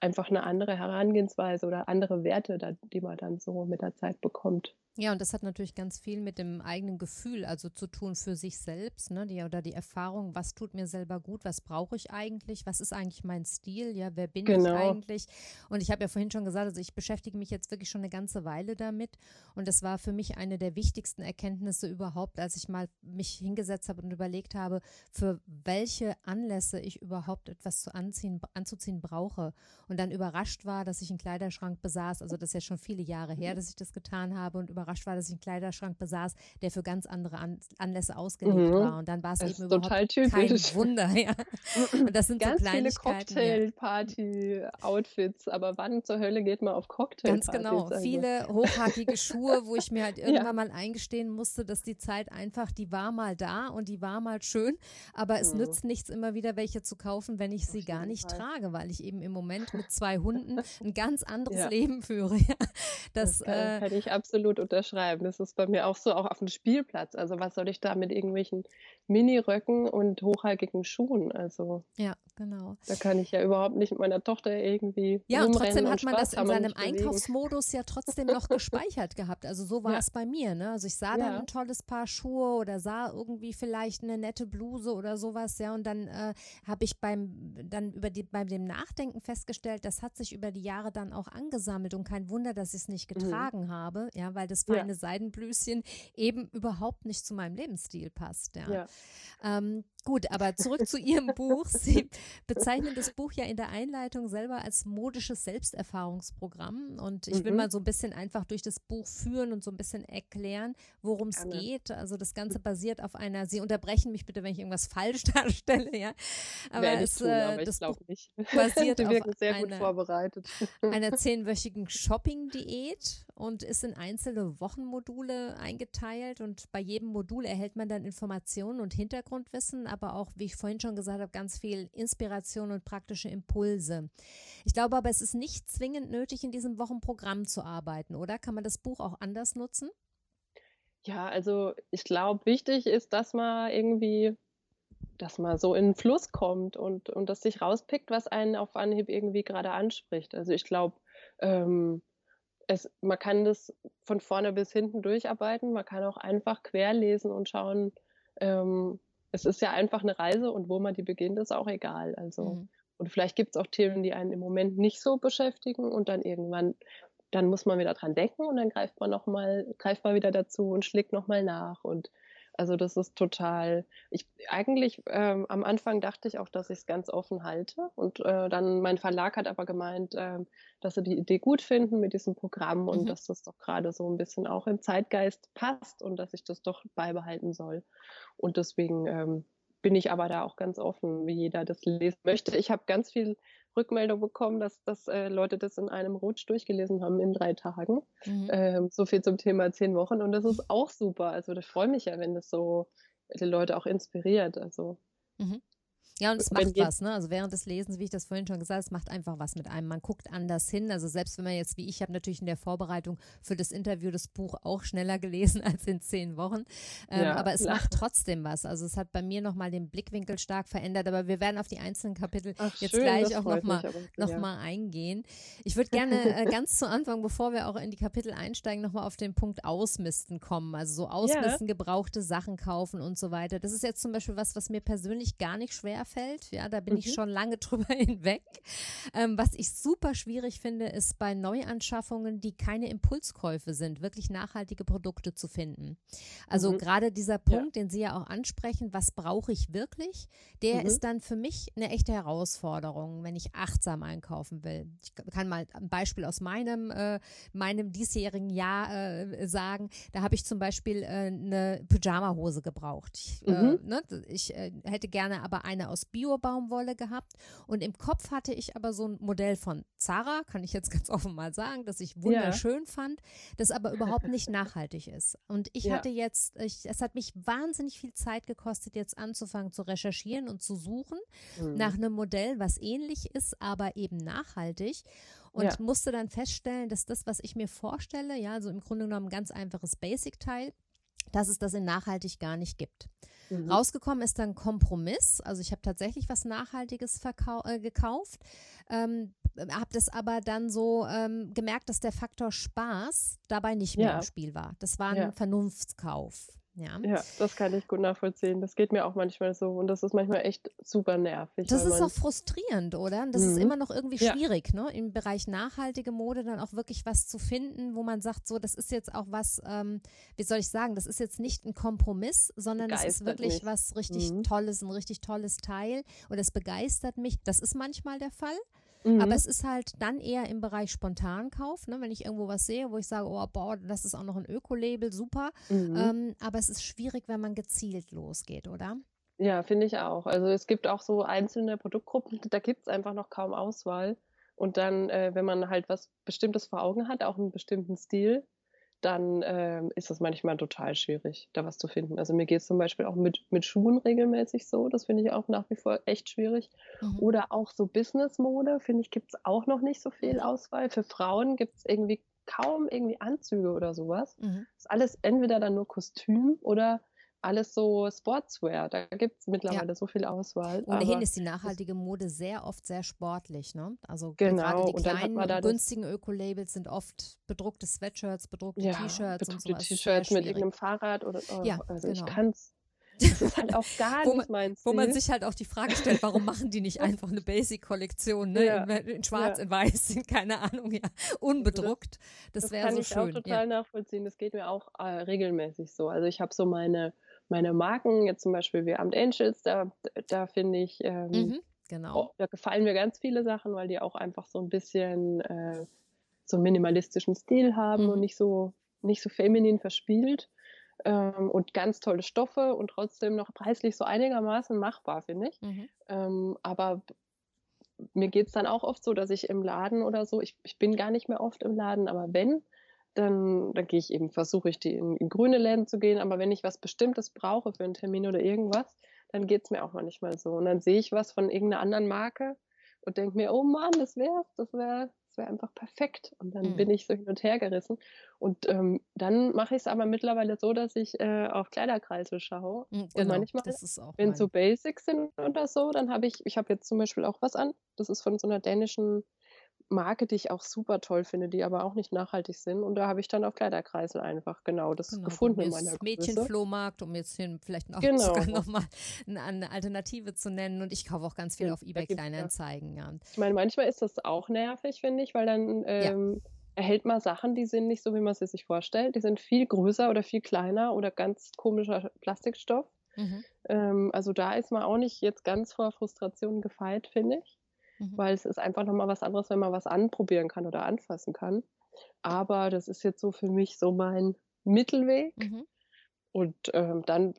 einfach eine andere Herangehensweise oder andere Werte, die man dann so mit der Zeit bekommt. Ja, und das hat natürlich ganz viel mit dem eigenen Gefühl, also zu tun für sich selbst, ne, die, oder die Erfahrung, was tut mir selber gut, was brauche ich eigentlich, was ist eigentlich mein Stil, ja, wer bin genau. ich eigentlich? Und ich habe ja vorhin schon gesagt, also ich beschäftige mich jetzt wirklich schon eine ganze Weile damit und das war für mich eine der wichtigsten Erkenntnisse überhaupt, als ich mal mich hingesetzt habe und überlegt habe, für welche Anlässe ich überhaupt etwas zu anziehen, anzuziehen brauche und dann überrascht war, dass ich einen Kleiderschrank besaß, also das ist ja schon viele Jahre her, dass ich das getan habe und über überrascht war, dass ich einen Kleiderschrank besaß, der für ganz andere An Anlässe ausgelegt mhm. war. Und dann war es eben überhaupt total kein Wunder. (laughs) Ja. Und das sind ganz so viele Cocktail-Party-Outfits. Aber wann zur Hölle geht man auf Cocktail? Ganz genau. Also. Viele hochhackige Schuhe, wo ich mir halt (laughs) irgendwann ja. mal eingestehen musste, dass die Zeit einfach, die war mal da und die war mal schön. Aber es mhm. nützt nichts, immer wieder welche zu kaufen, wenn ich sie gar nicht Fall. trage, weil ich eben im Moment mit (laughs) zwei Hunden ein ganz anderes ja. Leben führe. Das, das kann, äh, kann ich absolut unterschreiben. Das ist bei mir auch so, auch auf dem Spielplatz. Also was soll ich da mit irgendwelchen Mini-Röcken und hochhackigen Schuhen? Also ja, genau. Da kann ich ja überhaupt nicht mit meiner Tochter irgendwie. Ja, und trotzdem hat man das in seinem Einkaufsmodus ja trotzdem noch (laughs) gespeichert gehabt. Also so war ja. es bei mir. Ne? Also ich sah ja. dann ein tolles Paar Schuhe oder sah irgendwie vielleicht eine nette Bluse oder sowas, ja. Und dann äh, habe ich beim dann über die, beim dem Nachdenken festgestellt, das hat sich über die Jahre dann auch angesammelt und kein Wunder, dass ich es nicht mhm. getragen mhm. habe, ja, weil das feine ja. Seidenblüschen eben überhaupt nicht zu meinem Lebensstil passt. Ja. ja. Ähm, gut, aber zurück zu Ihrem Buch. Sie, bezeichnen das Buch ja in der Einleitung selber als modisches Selbsterfahrungsprogramm. Und ich will mhm. mal so ein bisschen einfach durch das Buch führen und so ein bisschen erklären, worum es geht. Also das Ganze basiert auf einer, Sie unterbrechen mich bitte, wenn ich irgendwas falsch (laughs) darstelle, ja. Aber, es, tun, aber das Buch nicht. (laughs) basiert auf sehr einer, gut vorbereitet. einer (laughs) zehnwöchigen Shopping-Diät und ist in einzelne Wochenmodule eingeteilt. Und bei jedem Modul erhält man dann Informationen und Hintergrundwissen, aber auch, wie ich vorhin schon gesagt habe, ganz viel Inspiration und praktische Impulse. Ich glaube aber, es ist nicht zwingend nötig, in diesem Wochenprogramm zu arbeiten, oder? Kann man das Buch auch anders nutzen? Ja, also ich glaube, wichtig ist, dass man irgendwie, dass man so in den Fluss kommt und, und das sich rauspickt, was einen auf Anhieb irgendwie gerade anspricht. Also ich glaube, ähm, es, man kann das von vorne bis hinten durcharbeiten. Man kann auch einfach querlesen und schauen. Ähm, es ist ja einfach eine Reise und wo man die beginnt, ist auch egal. Also mhm. und vielleicht gibt es auch Themen, die einen im Moment nicht so beschäftigen und dann irgendwann, dann muss man wieder dran denken und dann greift man noch mal, greift man wieder dazu und schlägt noch mal nach und also das ist total. Ich eigentlich ähm, am Anfang dachte ich auch, dass ich es ganz offen halte. Und äh, dann mein Verlag hat aber gemeint, äh, dass sie die Idee gut finden mit diesem Programm und mhm. dass das doch gerade so ein bisschen auch im Zeitgeist passt und dass ich das doch beibehalten soll. Und deswegen ähm, bin ich aber da auch ganz offen, wie jeder das lesen möchte. Ich habe ganz viel Rückmeldung bekommen, dass, dass äh, Leute das in einem Rutsch durchgelesen haben in drei Tagen. Mhm. Ähm, so viel zum Thema zehn Wochen. Und das ist auch super. Also ich freue mich ja, wenn das so die Leute auch inspiriert. Also mhm. Ja, und es macht was, ne? Also während des Lesens, wie ich das vorhin schon gesagt habe, es macht einfach was mit einem. Man guckt anders hin. Also selbst wenn man jetzt, wie ich habe natürlich in der Vorbereitung für das Interview das Buch auch schneller gelesen (laughs) als in zehn Wochen. Ähm, ja, aber es klar. macht trotzdem was. Also es hat bei mir nochmal den Blickwinkel stark verändert. Aber wir werden auf die einzelnen Kapitel Ach, jetzt schön, gleich auch nochmal noch ja. mal eingehen. Ich würde gerne (laughs) äh, ganz zu Anfang, bevor wir auch in die Kapitel einsteigen, nochmal auf den Punkt Ausmisten kommen. Also so Ausmisten, ja. gebrauchte Sachen kaufen und so weiter. Das ist jetzt zum Beispiel was, was mir persönlich gar nicht schwer fällt. Ja, da bin mhm. ich schon lange (laughs) drüber hinweg. Ähm, was ich super schwierig finde, ist bei Neuanschaffungen, die keine Impulskäufe sind, wirklich nachhaltige Produkte zu finden. Also mhm. gerade dieser Punkt, ja. den Sie ja auch ansprechen, was brauche ich wirklich, der mhm. ist dann für mich eine echte Herausforderung, wenn ich achtsam einkaufen will. Ich kann mal ein Beispiel aus meinem, äh, meinem diesjährigen Jahr äh, sagen. Da habe ich zum Beispiel äh, eine Pyjama-Hose gebraucht. Ich, äh, mhm. ne, ich äh, hätte gerne aber eine aus Bio-Baumwolle gehabt und im Kopf hatte ich aber so ein Modell von Zara, kann ich jetzt (laughs) ganz offen mal sagen, das ich wunderschön ja. fand, das aber überhaupt nicht (laughs) nachhaltig ist. Und ich ja. hatte jetzt, ich, es hat mich wahnsinnig viel Zeit gekostet, jetzt anzufangen zu recherchieren und zu suchen mhm. nach einem Modell, was ähnlich ist, aber eben nachhaltig und ja. musste dann feststellen, dass das, was ich mir vorstelle, ja, also im Grunde genommen ein ganz einfaches Basic-Teil, dass es das in nachhaltig gar nicht gibt. Mhm. Rausgekommen ist dann Kompromiss. Also ich habe tatsächlich was Nachhaltiges äh, gekauft, ähm, habe das aber dann so ähm, gemerkt, dass der Faktor Spaß dabei nicht mehr ja. im Spiel war. Das war ein ja. Vernunftskauf. Ja. ja, das kann ich gut nachvollziehen. Das geht mir auch manchmal so und das ist manchmal echt super nervig. Das ist auch frustrierend, oder? Das mhm. ist immer noch irgendwie schwierig, ja. ne? Im Bereich nachhaltige Mode dann auch wirklich was zu finden, wo man sagt, so, das ist jetzt auch was, ähm, wie soll ich sagen, das ist jetzt nicht ein Kompromiss, sondern es ist wirklich mich. was richtig mhm. Tolles, ein richtig tolles Teil und es begeistert mich. Das ist manchmal der Fall. Mhm. Aber es ist halt dann eher im Bereich Spontankauf, ne? wenn ich irgendwo was sehe, wo ich sage, oh, boah, das ist auch noch ein Öko-Label, super. Mhm. Ähm, aber es ist schwierig, wenn man gezielt losgeht, oder? Ja, finde ich auch. Also es gibt auch so einzelne Produktgruppen, da gibt es einfach noch kaum Auswahl. Und dann, äh, wenn man halt was Bestimmtes vor Augen hat, auch einen bestimmten Stil, dann ähm, ist es manchmal total schwierig, da was zu finden. Also mir geht es zum Beispiel auch mit, mit Schuhen regelmäßig so. Das finde ich auch nach wie vor echt schwierig. Mhm. Oder auch so Business-Mode, finde ich, gibt es auch noch nicht so viel. Auswahl. Für Frauen gibt es irgendwie kaum irgendwie Anzüge oder sowas. Mhm. Ist alles entweder dann nur Kostüm oder alles so Sportswear. Da gibt es mittlerweile ja. so viel Auswahl. Ohnehin ist die nachhaltige Mode sehr oft sehr sportlich. Ne? Also genau. gerade die kleinen, günstigen Öko-Labels sind oft bedruckte Sweatshirts, bedruckte ja, T-Shirts und sowas. T-Shirts mit irgendeinem Fahrrad oder oh, ja, also genau. ich kann es (laughs) das ist halt auch gar wo nicht mein Ziel. Wo man sich halt auch die Frage stellt, warum machen die nicht (laughs) einfach eine Basic-Kollektion, ne? Ja. In, in, schwarz, ja. in weiß, in, (laughs) keine Ahnung, ja, unbedruckt. Das, das wäre so schön. Das kann ich auch total ja. nachvollziehen. Das geht mir auch äh, regelmäßig so. Also ich habe so meine meine Marken, jetzt zum Beispiel wie Amt Angels, da, da finde ich, ähm, mhm, genau. Oh, da gefallen mir ganz viele Sachen, weil die auch einfach so ein bisschen äh, so einen minimalistischen Stil haben mhm. und nicht so, nicht so feminin verspielt. Ähm, und ganz tolle Stoffe und trotzdem noch preislich so einigermaßen machbar, finde ich. Mhm. Ähm, aber mir geht es dann auch oft so, dass ich im Laden oder so, ich, ich bin gar nicht mehr oft im Laden, aber wenn, dann, dann gehe ich eben, versuche ich die in, in, grüne Läden zu gehen, aber wenn ich was Bestimmtes brauche für einen Termin oder irgendwas, dann geht es mir auch manchmal so. Und dann sehe ich was von irgendeiner anderen Marke und denke mir, oh Mann, das wäre das wäre das wäre einfach perfekt. Und dann mhm. bin ich so hin und her gerissen. Und ähm, dann mache ich es aber mittlerweile so, dass ich äh, auf Kleiderkreise schaue. Mhm, genau, und manchmal, wenn es so Basics sind oder so, dann habe ich, ich habe jetzt zum Beispiel auch was an. Das ist von so einer dänischen Marke, die ich auch super toll finde, die aber auch nicht nachhaltig sind. Und da habe ich dann auf Kleiderkreisel einfach genau das genau, gefunden in meiner Mädchenflohmarkt, um jetzt hier vielleicht auch (laughs) genau. nochmal eine Alternative zu nennen. Und ich kaufe auch ganz viel ja, auf eBay Kleinanzeigen. Ja. Ich meine, manchmal ist das auch nervig, finde ich, weil dann ähm, ja. erhält man Sachen, die sind nicht so, wie man sie sich vorstellt. Die sind viel größer oder viel kleiner oder ganz komischer Plastikstoff. Mhm. Ähm, also da ist man auch nicht jetzt ganz vor Frustration gefeit, finde ich mhm. weil es ist einfach nochmal was anderes, wenn man was anprobieren kann oder anfassen kann. Aber das ist jetzt so für mich so mein Mittelweg. Mhm. Und ähm, dann,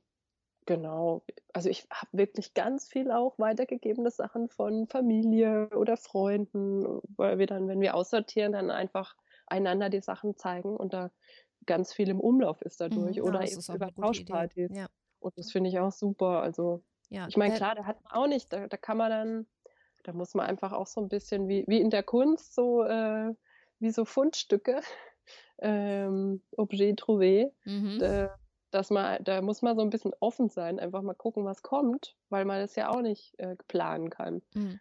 genau, also ich habe wirklich ganz viel auch weitergegebene Sachen von Familie oder Freunden, weil wir dann, wenn wir aussortieren, dann einfach einander die Sachen zeigen und da ganz viel im Umlauf ist dadurch. Mhm, oder eben über Tauschpartys. Ja. Und das finde ich auch super. Also ja, ich meine, klar, da hat man auch nicht, da, da kann man dann da muss man einfach auch so ein bisschen wie, wie in der Kunst, so äh, wie so Fundstücke, (laughs) ähm, Objet trouvé, mhm. da, dass man, da muss man so ein bisschen offen sein, einfach mal gucken, was kommt, weil man das ja auch nicht äh, planen kann. Mhm.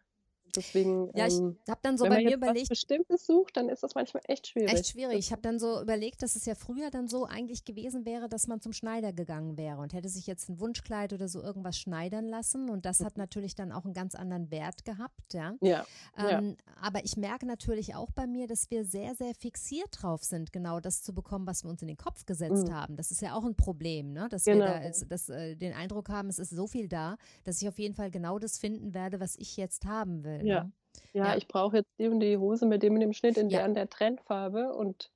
Deswegen, ja, ich ähm, habe dann so bei mir überlegt, was Bestimmtes sucht, dann ist das manchmal echt schwierig. Echt schwierig. Ich habe dann so überlegt, dass es ja früher dann so eigentlich gewesen wäre, dass man zum Schneider gegangen wäre und hätte sich jetzt ein Wunschkleid oder so irgendwas schneidern lassen und das hat mhm. natürlich dann auch einen ganz anderen Wert gehabt, ja. Ja, ähm, ja. Aber ich merke natürlich auch bei mir, dass wir sehr, sehr fixiert drauf sind, genau das zu bekommen, was wir uns in den Kopf gesetzt mhm. haben. Das ist ja auch ein Problem, ne? Dass genau. wir da als, dass, äh, den Eindruck haben, es ist so viel da, dass ich auf jeden Fall genau das finden werde, was ich jetzt haben will. Ja. Ne? Ja, ja, ich brauche jetzt die und die Hose mit dem und dem Schnitt in ja. der und der Trendfarbe und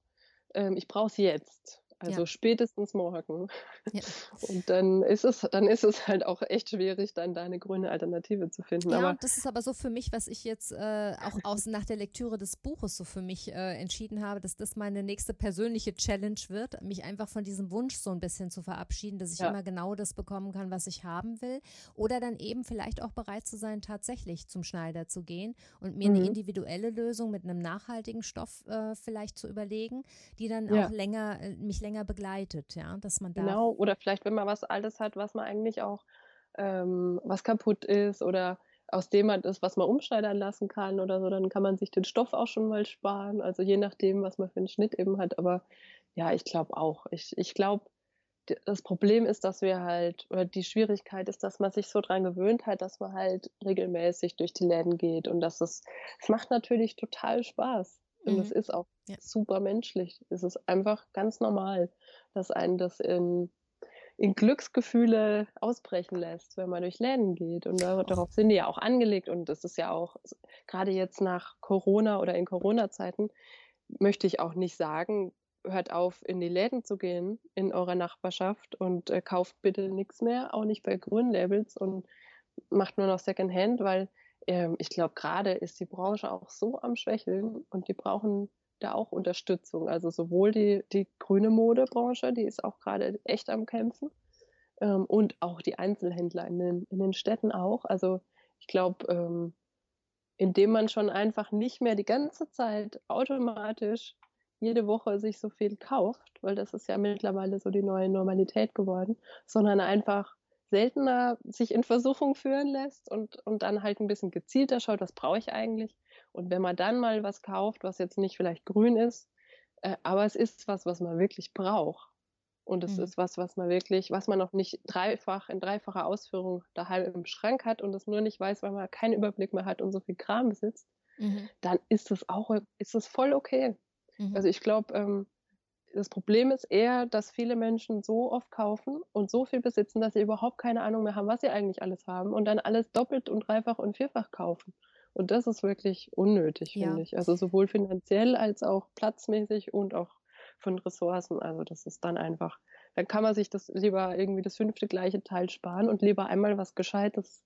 ähm, ich brauche sie jetzt. Also ja. spätestens morgen. Ja. Und dann ist es, dann ist es halt auch echt schwierig, dann da eine grüne Alternative zu finden. Ja, aber das ist aber so für mich, was ich jetzt äh, auch aus nach der Lektüre des Buches so für mich äh, entschieden habe, dass das meine nächste persönliche Challenge wird, mich einfach von diesem Wunsch so ein bisschen zu verabschieden, dass ich ja. immer genau das bekommen kann, was ich haben will. Oder dann eben vielleicht auch bereit zu sein, tatsächlich zum Schneider zu gehen und mir mhm. eine individuelle Lösung mit einem nachhaltigen Stoff äh, vielleicht zu überlegen, die dann auch länger äh, mich länger begleitet, ja, dass man da. Genau, oder vielleicht, wenn man was Altes hat, was man eigentlich auch, ähm, was kaputt ist oder aus dem man das, was man umschneidern lassen kann oder so, dann kann man sich den Stoff auch schon mal sparen. Also je nachdem, was man für einen Schnitt eben hat. Aber ja, ich glaube auch. Ich, ich glaube, das Problem ist, dass wir halt, oder die Schwierigkeit ist, dass man sich so dran gewöhnt hat, dass man halt regelmäßig durch die Läden geht und dass es, es macht natürlich total Spaß. Und es mhm. ist auch ja. super menschlich. Es ist einfach ganz normal, dass einen das in, in Glücksgefühle ausbrechen lässt, wenn man durch Läden geht. Und darauf sind die ja auch angelegt. Und das ist ja auch, gerade jetzt nach Corona oder in Corona-Zeiten, möchte ich auch nicht sagen, hört auf, in die Läden zu gehen in eurer Nachbarschaft und äh, kauft bitte nichts mehr, auch nicht bei grünen Labels und macht nur noch Secondhand, weil ich glaube, gerade ist die Branche auch so am Schwächeln und die brauchen da auch Unterstützung. Also sowohl die, die grüne Modebranche, die ist auch gerade echt am Kämpfen, ähm, und auch die Einzelhändler in den, in den Städten auch. Also ich glaube, ähm, indem man schon einfach nicht mehr die ganze Zeit automatisch jede Woche sich so viel kauft, weil das ist ja mittlerweile so die neue Normalität geworden, sondern einfach seltener sich in Versuchung führen lässt und, und dann halt ein bisschen gezielter schaut, was brauche ich eigentlich. Und wenn man dann mal was kauft, was jetzt nicht vielleicht grün ist, äh, aber es ist was, was man wirklich braucht. Und es mhm. ist was, was man wirklich, was man noch nicht dreifach, in dreifacher Ausführung daheim im Schrank hat und es nur nicht weiß, weil man keinen Überblick mehr hat und so viel Kram besitzt, mhm. dann ist es auch, ist es voll okay. Mhm. Also ich glaube, ähm, das Problem ist eher, dass viele Menschen so oft kaufen und so viel besitzen, dass sie überhaupt keine Ahnung mehr haben, was sie eigentlich alles haben und dann alles doppelt und dreifach und vierfach kaufen. Und das ist wirklich unnötig, ja. finde ich. Also sowohl finanziell als auch platzmäßig und auch von Ressourcen. Also das ist dann einfach, dann kann man sich das lieber irgendwie das fünfte gleiche Teil sparen und lieber einmal was Gescheites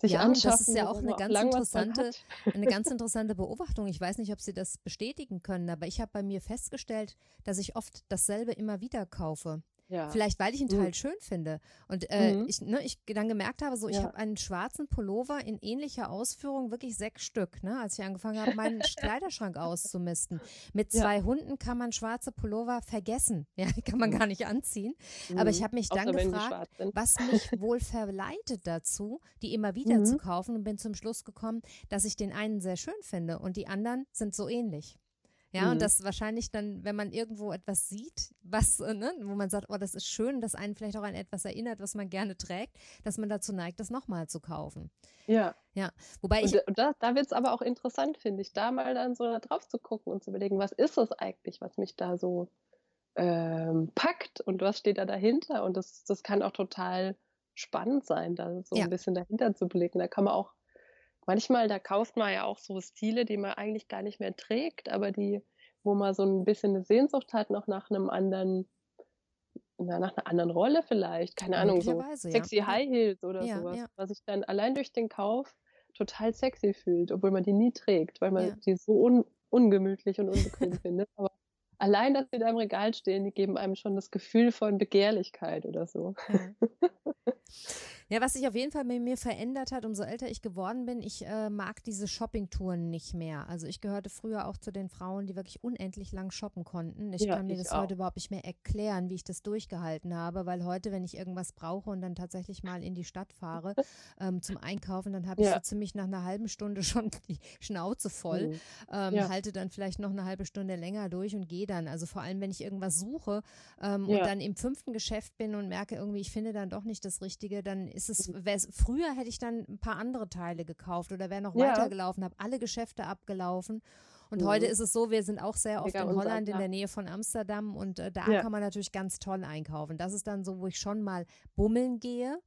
sich ja, anschaffen. Das ist ja auch eine ganz interessante, (laughs) eine ganz interessante Beobachtung. Ich weiß nicht, ob Sie das bestätigen können, aber ich habe bei mir festgestellt, dass ich oft dasselbe immer wieder kaufe. Ja. Vielleicht, weil ich einen Teil mhm. schön finde. Und äh, mhm. ich, ne, ich dann gemerkt habe, so, ich habe einen schwarzen Pullover in ähnlicher Ausführung, wirklich sechs Stück, ne, als ich angefangen habe, meinen (laughs) Kleiderschrank auszumisten. Mit zwei ja. Hunden kann man schwarze Pullover vergessen. (laughs) Ja, die kann man mhm. gar nicht anziehen. Mhm. Aber ich mhm. habe mich dann gefragt, was mich (laughs) wohl verleitet dazu, die immer wieder zu mhm. kaufen und bin zum Schluss gekommen, dass ich den einen sehr schön finde und die anderen sind so ähnlich. Ja, mhm. und das wahrscheinlich dann, wenn man irgendwo etwas sieht, was, äh, ne, wo man sagt, oh, das ist schön, das einen vielleicht auch an etwas erinnert, was man gerne trägt, dass man dazu neigt, das nochmal zu kaufen. Ja. Ja. Wobei ich. Und da, da wird es aber auch interessant, finde ich, da mal dann so drauf zu gucken und zu überlegen, was ist das eigentlich, was mich da so ähm, packt und was steht da dahinter? Und das, das kann auch total spannend sein, da so ja. ein bisschen dahinter zu blicken. Da kann man auch manchmal, da kauft man ja auch so Stile, die man eigentlich gar nicht mehr trägt, aber die, wo man so ein bisschen eine Sehnsucht hat, noch nach einem anderen, na, nach einer anderen Rolle vielleicht, keine Ahnung, so sexy ja. High Heels oder ja, sowas, ja. was sich dann allein durch den Kauf total sexy fühlt, obwohl man die nie trägt, weil man die so un ungemütlich und unbequem (laughs) findet. Aber allein, dass sie da im Regal stehen, die geben einem schon das Gefühl von Begehrlichkeit oder so. (laughs) Ja, was sich auf jeden Fall bei mir verändert hat, umso älter ich geworden bin, ich äh, mag diese Shoppingtouren nicht mehr. Also ich gehörte früher auch zu den Frauen, die wirklich unendlich lang shoppen konnten. Ich ja, kann mir ich das auch. heute überhaupt nicht mehr erklären, wie ich das durchgehalten habe, weil heute, wenn ich irgendwas brauche und dann tatsächlich mal in die Stadt fahre (laughs) ähm, zum Einkaufen, dann habe ich ja. so ziemlich nach einer halben Stunde (laughs) schon die Schnauze voll, mhm. ähm, ja. halte dann vielleicht noch eine halbe Stunde länger durch und gehe dann. Also vor allem, wenn ich irgendwas suche ähm, und dann im fünften Geschäft bin und merke irgendwie, ich finde dann doch nicht das Richtige, dann ist es, mhm. früher hätte ich dann ein paar andere Teile gekauft oder wäre noch ja. weitergelaufen, habe alle Geschäfte abgelaufen. Und mhm. heute ist es so, wir sind auch sehr oft Mega in Holland, in der Nähe von Amsterdam und äh, da ja. kann man natürlich ganz toll einkaufen. Das ist dann so, wo ich schon mal bummeln gehe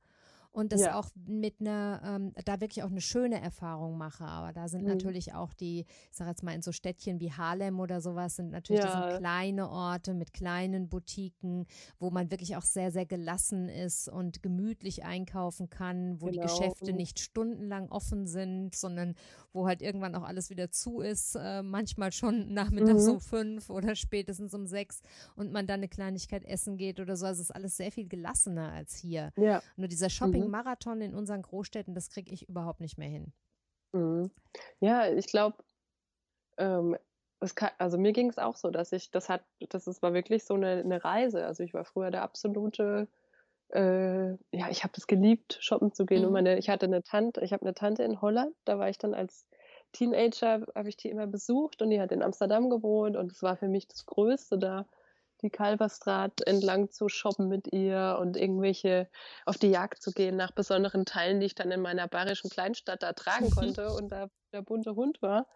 und das ja. auch mit einer, ähm, da wirklich auch eine schöne Erfahrung mache. Aber da sind mhm. natürlich auch die, ich sage jetzt mal in so Städtchen wie Harlem oder sowas, sind natürlich ja. kleine Orte mit kleinen Boutiquen, wo man wirklich auch sehr, sehr gelassen ist und gemütlich einkaufen kann, wo genau. die Geschäfte nicht stundenlang offen sind, sondern wo halt irgendwann auch alles wieder zu ist, äh, manchmal schon (laughs) nachmittags mhm. um fünf oder spätestens um sechs und man dann eine Kleinigkeit essen geht oder so. Also es ist alles sehr viel gelassener als hier. Ja. Nur dieser Shopping Shopping-Marathon in unseren Großstädten, das kriege ich überhaupt nicht mehr hin. Mhm. Ja, ich glaube, ähm, also mir ging es auch so, dass ich, das hat, das ist, war wirklich so eine, eine Reise. Also ich war früher der absolute, äh, ja, ich habe es geliebt, shoppen zu gehen. Mhm. Und meine, ich hatte eine Tante, ich habe eine Tante in Holland, da war ich dann als Teenager, habe ich die immer besucht und die hat in Amsterdam gewohnt und es war für mich das Größte da die Kalverstraat entlang zu shoppen mit ihr und irgendwelche auf die Jagd zu gehen nach besonderen Teilen, die ich dann in meiner bayerischen Kleinstadt da tragen (laughs) konnte und da der bunte Hund war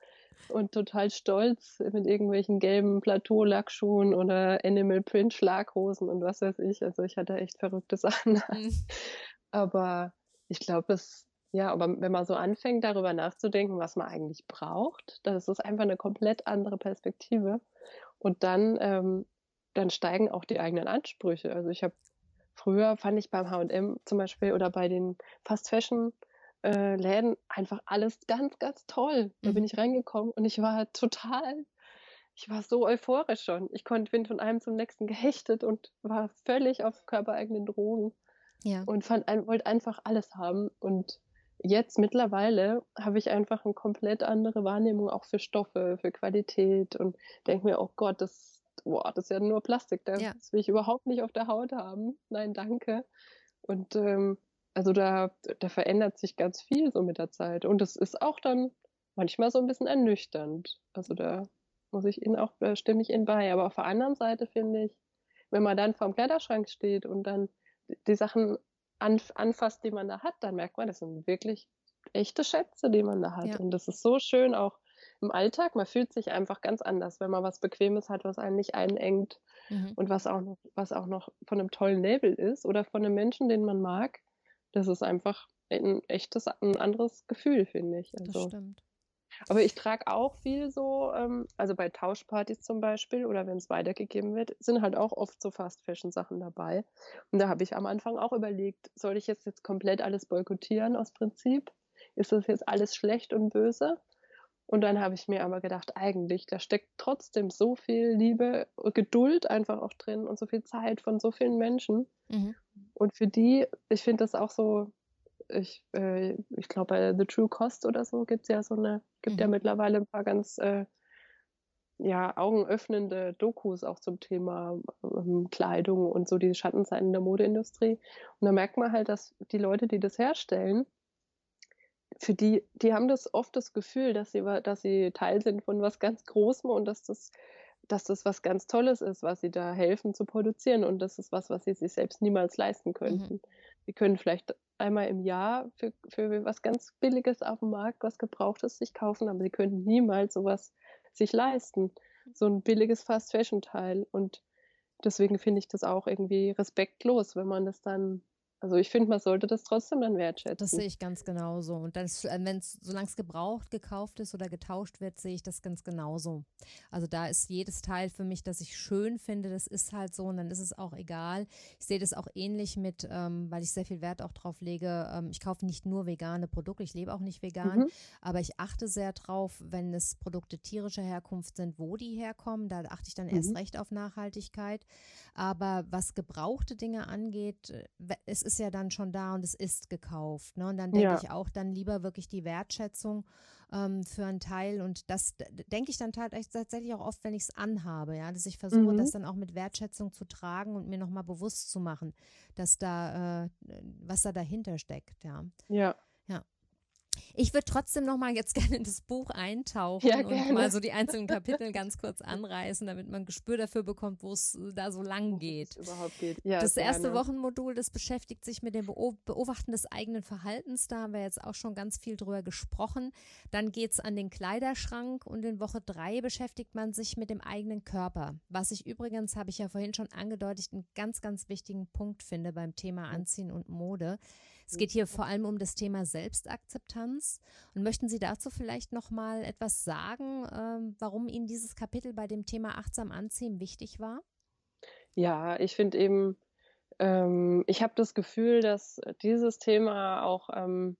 und total stolz mit irgendwelchen gelben Plateau-Lackschuhen oder Animal Print Schlaghosen und was weiß ich. Also ich hatte echt verrückte (laughs) Sachen. Mhm. Aber ich glaube, es ja, aber wenn man so anfängt, darüber nachzudenken, was man eigentlich braucht, das ist einfach eine komplett andere Perspektive. Und dann ähm, dann steigen auch die eigenen Ansprüche. Also ich habe früher fand ich beim H&M zum Beispiel oder bei den Fast Fashion äh, Läden einfach alles ganz, ganz toll. Da mhm. bin ich reingekommen und ich war total, ich war so euphorisch schon. Ich konnte bin von einem zum nächsten gehechtet und war völlig auf körpereigenen Drogen. Ja. Und fand wollte einfach alles haben. Und jetzt mittlerweile habe ich einfach eine komplett andere Wahrnehmung auch für Stoffe, für Qualität und denke mir, oh Gott, das boah, das ist ja nur Plastik, das ja. will ich überhaupt nicht auf der Haut haben. Nein, danke. Und ähm, also da, da verändert sich ganz viel so mit der Zeit. Und es ist auch dann manchmal so ein bisschen ernüchternd. Also da muss ich Ihnen auch, da stimme ich Ihnen bei. Aber auf der anderen Seite finde ich, wenn man dann vorm Kleiderschrank steht und dann die Sachen anfasst, die man da hat, dann merkt man, das sind wirklich echte Schätze, die man da hat. Ja. Und das ist so schön auch im Alltag. Man fühlt sich einfach ganz anders, wenn man was Bequemes hat, was einen nicht einengt mhm. und was auch, noch, was auch noch von einem tollen Label ist oder von einem Menschen, den man mag. Das ist einfach ein echtes, ein anderes Gefühl, finde ich. Also, das stimmt. Aber ich trage auch viel so, ähm, also bei Tauschpartys zum Beispiel oder wenn es weitergegeben wird, sind halt auch oft so Fast-Fashion-Sachen dabei. Und da habe ich am Anfang auch überlegt, soll ich jetzt, jetzt komplett alles boykottieren aus Prinzip? Ist das jetzt alles schlecht und böse? Und dann habe ich mir aber gedacht, eigentlich, da steckt trotzdem so viel Liebe, Geduld einfach auch drin und so viel Zeit von so vielen Menschen. Mhm. Und für die, ich finde das auch so, ich, äh, ich glaube, bei The True Cost oder so gibt es ja so eine, gibt mhm. ja mittlerweile ein paar ganz äh, ja, augenöffnende Dokus auch zum Thema ähm, Kleidung und so die Schattenseiten der Modeindustrie. Und da merkt man halt, dass die Leute, die das herstellen, für die, die haben das oft das Gefühl, dass sie, dass sie Teil sind von was ganz Großem und dass das, dass das was ganz Tolles ist, was sie da helfen zu produzieren und das ist was, was sie sich selbst niemals leisten könnten. Mhm. Sie können vielleicht einmal im Jahr für, für was ganz Billiges auf dem Markt, was Gebrauchtes sich kaufen, aber sie könnten niemals sowas sich leisten. So ein billiges Fast-Fashion-Teil. Und deswegen finde ich das auch irgendwie respektlos, wenn man das dann also ich finde, man sollte das trotzdem dann wertschätzen. Das sehe ich ganz genauso. Und äh, wenn es, solange es gebraucht, gekauft ist oder getauscht wird, sehe ich das ganz genauso. Also da ist jedes Teil für mich, das ich schön finde, das ist halt so und dann ist es auch egal. Ich sehe das auch ähnlich mit, ähm, weil ich sehr viel Wert auch drauf lege, ähm, ich kaufe nicht nur vegane Produkte, ich lebe auch nicht vegan, mhm. aber ich achte sehr drauf, wenn es Produkte tierischer Herkunft sind, wo die herkommen. Da achte ich dann mhm. erst recht auf Nachhaltigkeit. Aber was gebrauchte Dinge angeht, äh, es ist ist ja dann schon da und es ist gekauft. Ne? Und dann denke ja. ich auch dann lieber wirklich die Wertschätzung ähm, für einen Teil. Und das denke ich dann tatsächlich auch oft, wenn ich es anhabe, ja, dass ich versuche, mhm. das dann auch mit Wertschätzung zu tragen und mir nochmal bewusst zu machen, dass da, äh, was da dahinter steckt, ja. Ja. Ich würde trotzdem noch mal jetzt (laughs) gerne in das Buch eintauchen ja, und mal so die einzelnen Kapitel ganz kurz anreißen, damit man ein Gespür dafür bekommt, wo es da so lang geht. überhaupt geht. Ja, das erste gerne. Wochenmodul, das beschäftigt sich mit dem Beobachten des eigenen Verhaltens. Da haben wir jetzt auch schon ganz viel drüber gesprochen. Dann geht es an den Kleiderschrank und in Woche drei beschäftigt man sich mit dem eigenen Körper. Was ich übrigens, habe ich ja vorhin schon angedeutet, einen ganz, ganz wichtigen Punkt finde beim Thema Anziehen und Mode. Es geht hier vor allem um das Thema Selbstakzeptanz. Und möchten Sie dazu vielleicht noch mal etwas sagen, ähm, warum Ihnen dieses Kapitel bei dem Thema achtsam anziehen wichtig war? Ja, ich finde eben, ähm, ich habe das Gefühl, dass dieses Thema auch ähm,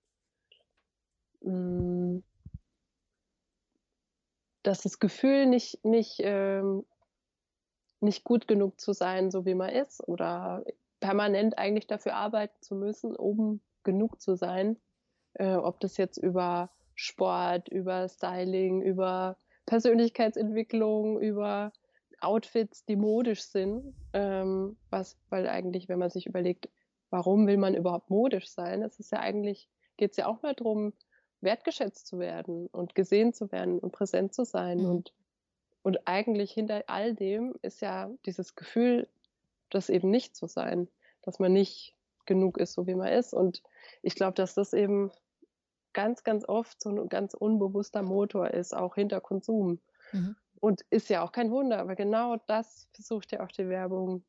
mm, dass das Gefühl nicht, nicht, ähm, nicht gut genug zu sein, so wie man ist, oder permanent eigentlich dafür arbeiten zu müssen, oben genug zu sein. Äh, ob das jetzt über Sport, über Styling, über Persönlichkeitsentwicklung, über Outfits, die modisch sind. Ähm, was, weil eigentlich, wenn man sich überlegt, warum will man überhaupt modisch sein, es ist ja eigentlich, geht es ja auch mal darum, wertgeschätzt zu werden und gesehen zu werden und präsent zu sein. Mhm. Und, und eigentlich hinter all dem ist ja dieses Gefühl, das eben nicht zu sein, dass man nicht genug ist, so wie man ist. Und ich glaube, dass das eben ganz, ganz oft so ein ganz unbewusster Motor ist, auch hinter Konsum. Mhm. Und ist ja auch kein Wunder, aber genau das versucht ja auch die Werbung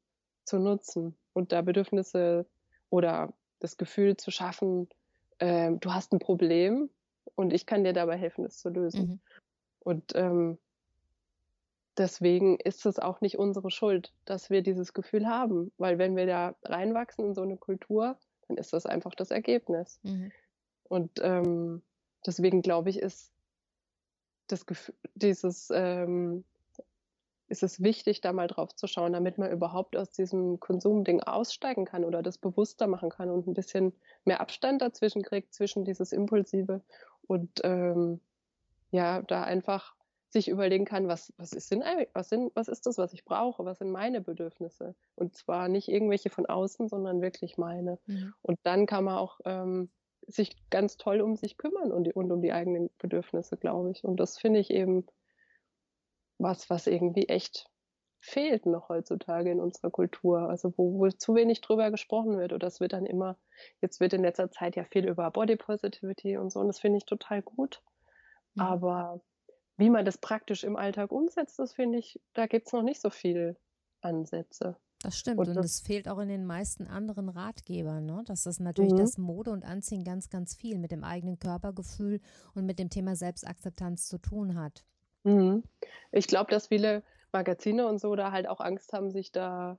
zu nutzen und da Bedürfnisse oder das Gefühl zu schaffen, äh, du hast ein Problem und ich kann dir dabei helfen, es zu lösen. Mhm. Und ähm, deswegen ist es auch nicht unsere Schuld, dass wir dieses Gefühl haben, weil wenn wir da reinwachsen in so eine Kultur, dann ist das einfach das Ergebnis. Mhm. Und ähm, deswegen glaube ich, ist das Gefühl, dieses ähm, ist es wichtig, da mal drauf zu schauen, damit man überhaupt aus diesem Konsumding aussteigen kann oder das bewusster machen kann und ein bisschen mehr Abstand dazwischen kriegt, zwischen dieses Impulsive und ähm, ja, da einfach sich überlegen kann, was, was, ist denn, was, sind, was ist das, was ich brauche, was sind meine Bedürfnisse. Und zwar nicht irgendwelche von außen, sondern wirklich meine. Mhm. Und dann kann man auch ähm, sich ganz toll um sich kümmern und, und um die eigenen Bedürfnisse, glaube ich. Und das finde ich eben was, was irgendwie echt fehlt noch heutzutage in unserer Kultur. Also wo, wo zu wenig drüber gesprochen wird. Oder es wird dann immer, jetzt wird in letzter Zeit ja viel über Body Positivity und so. Und das finde ich total gut. Mhm. Aber wie man das praktisch im Alltag umsetzt, das finde ich, da gibt es noch nicht so viele Ansätze. Das stimmt. Und, es fehlt auch in den meisten anderen Ratgebern, ne? dass das natürlich mhm. das Mode und Anziehen ganz, ganz viel mit dem eigenen Körpergefühl und mit dem Thema Selbstakzeptanz zu tun hat. Mhm. Ich glaube, dass viele Magazine und so da halt auch Angst haben, sich da,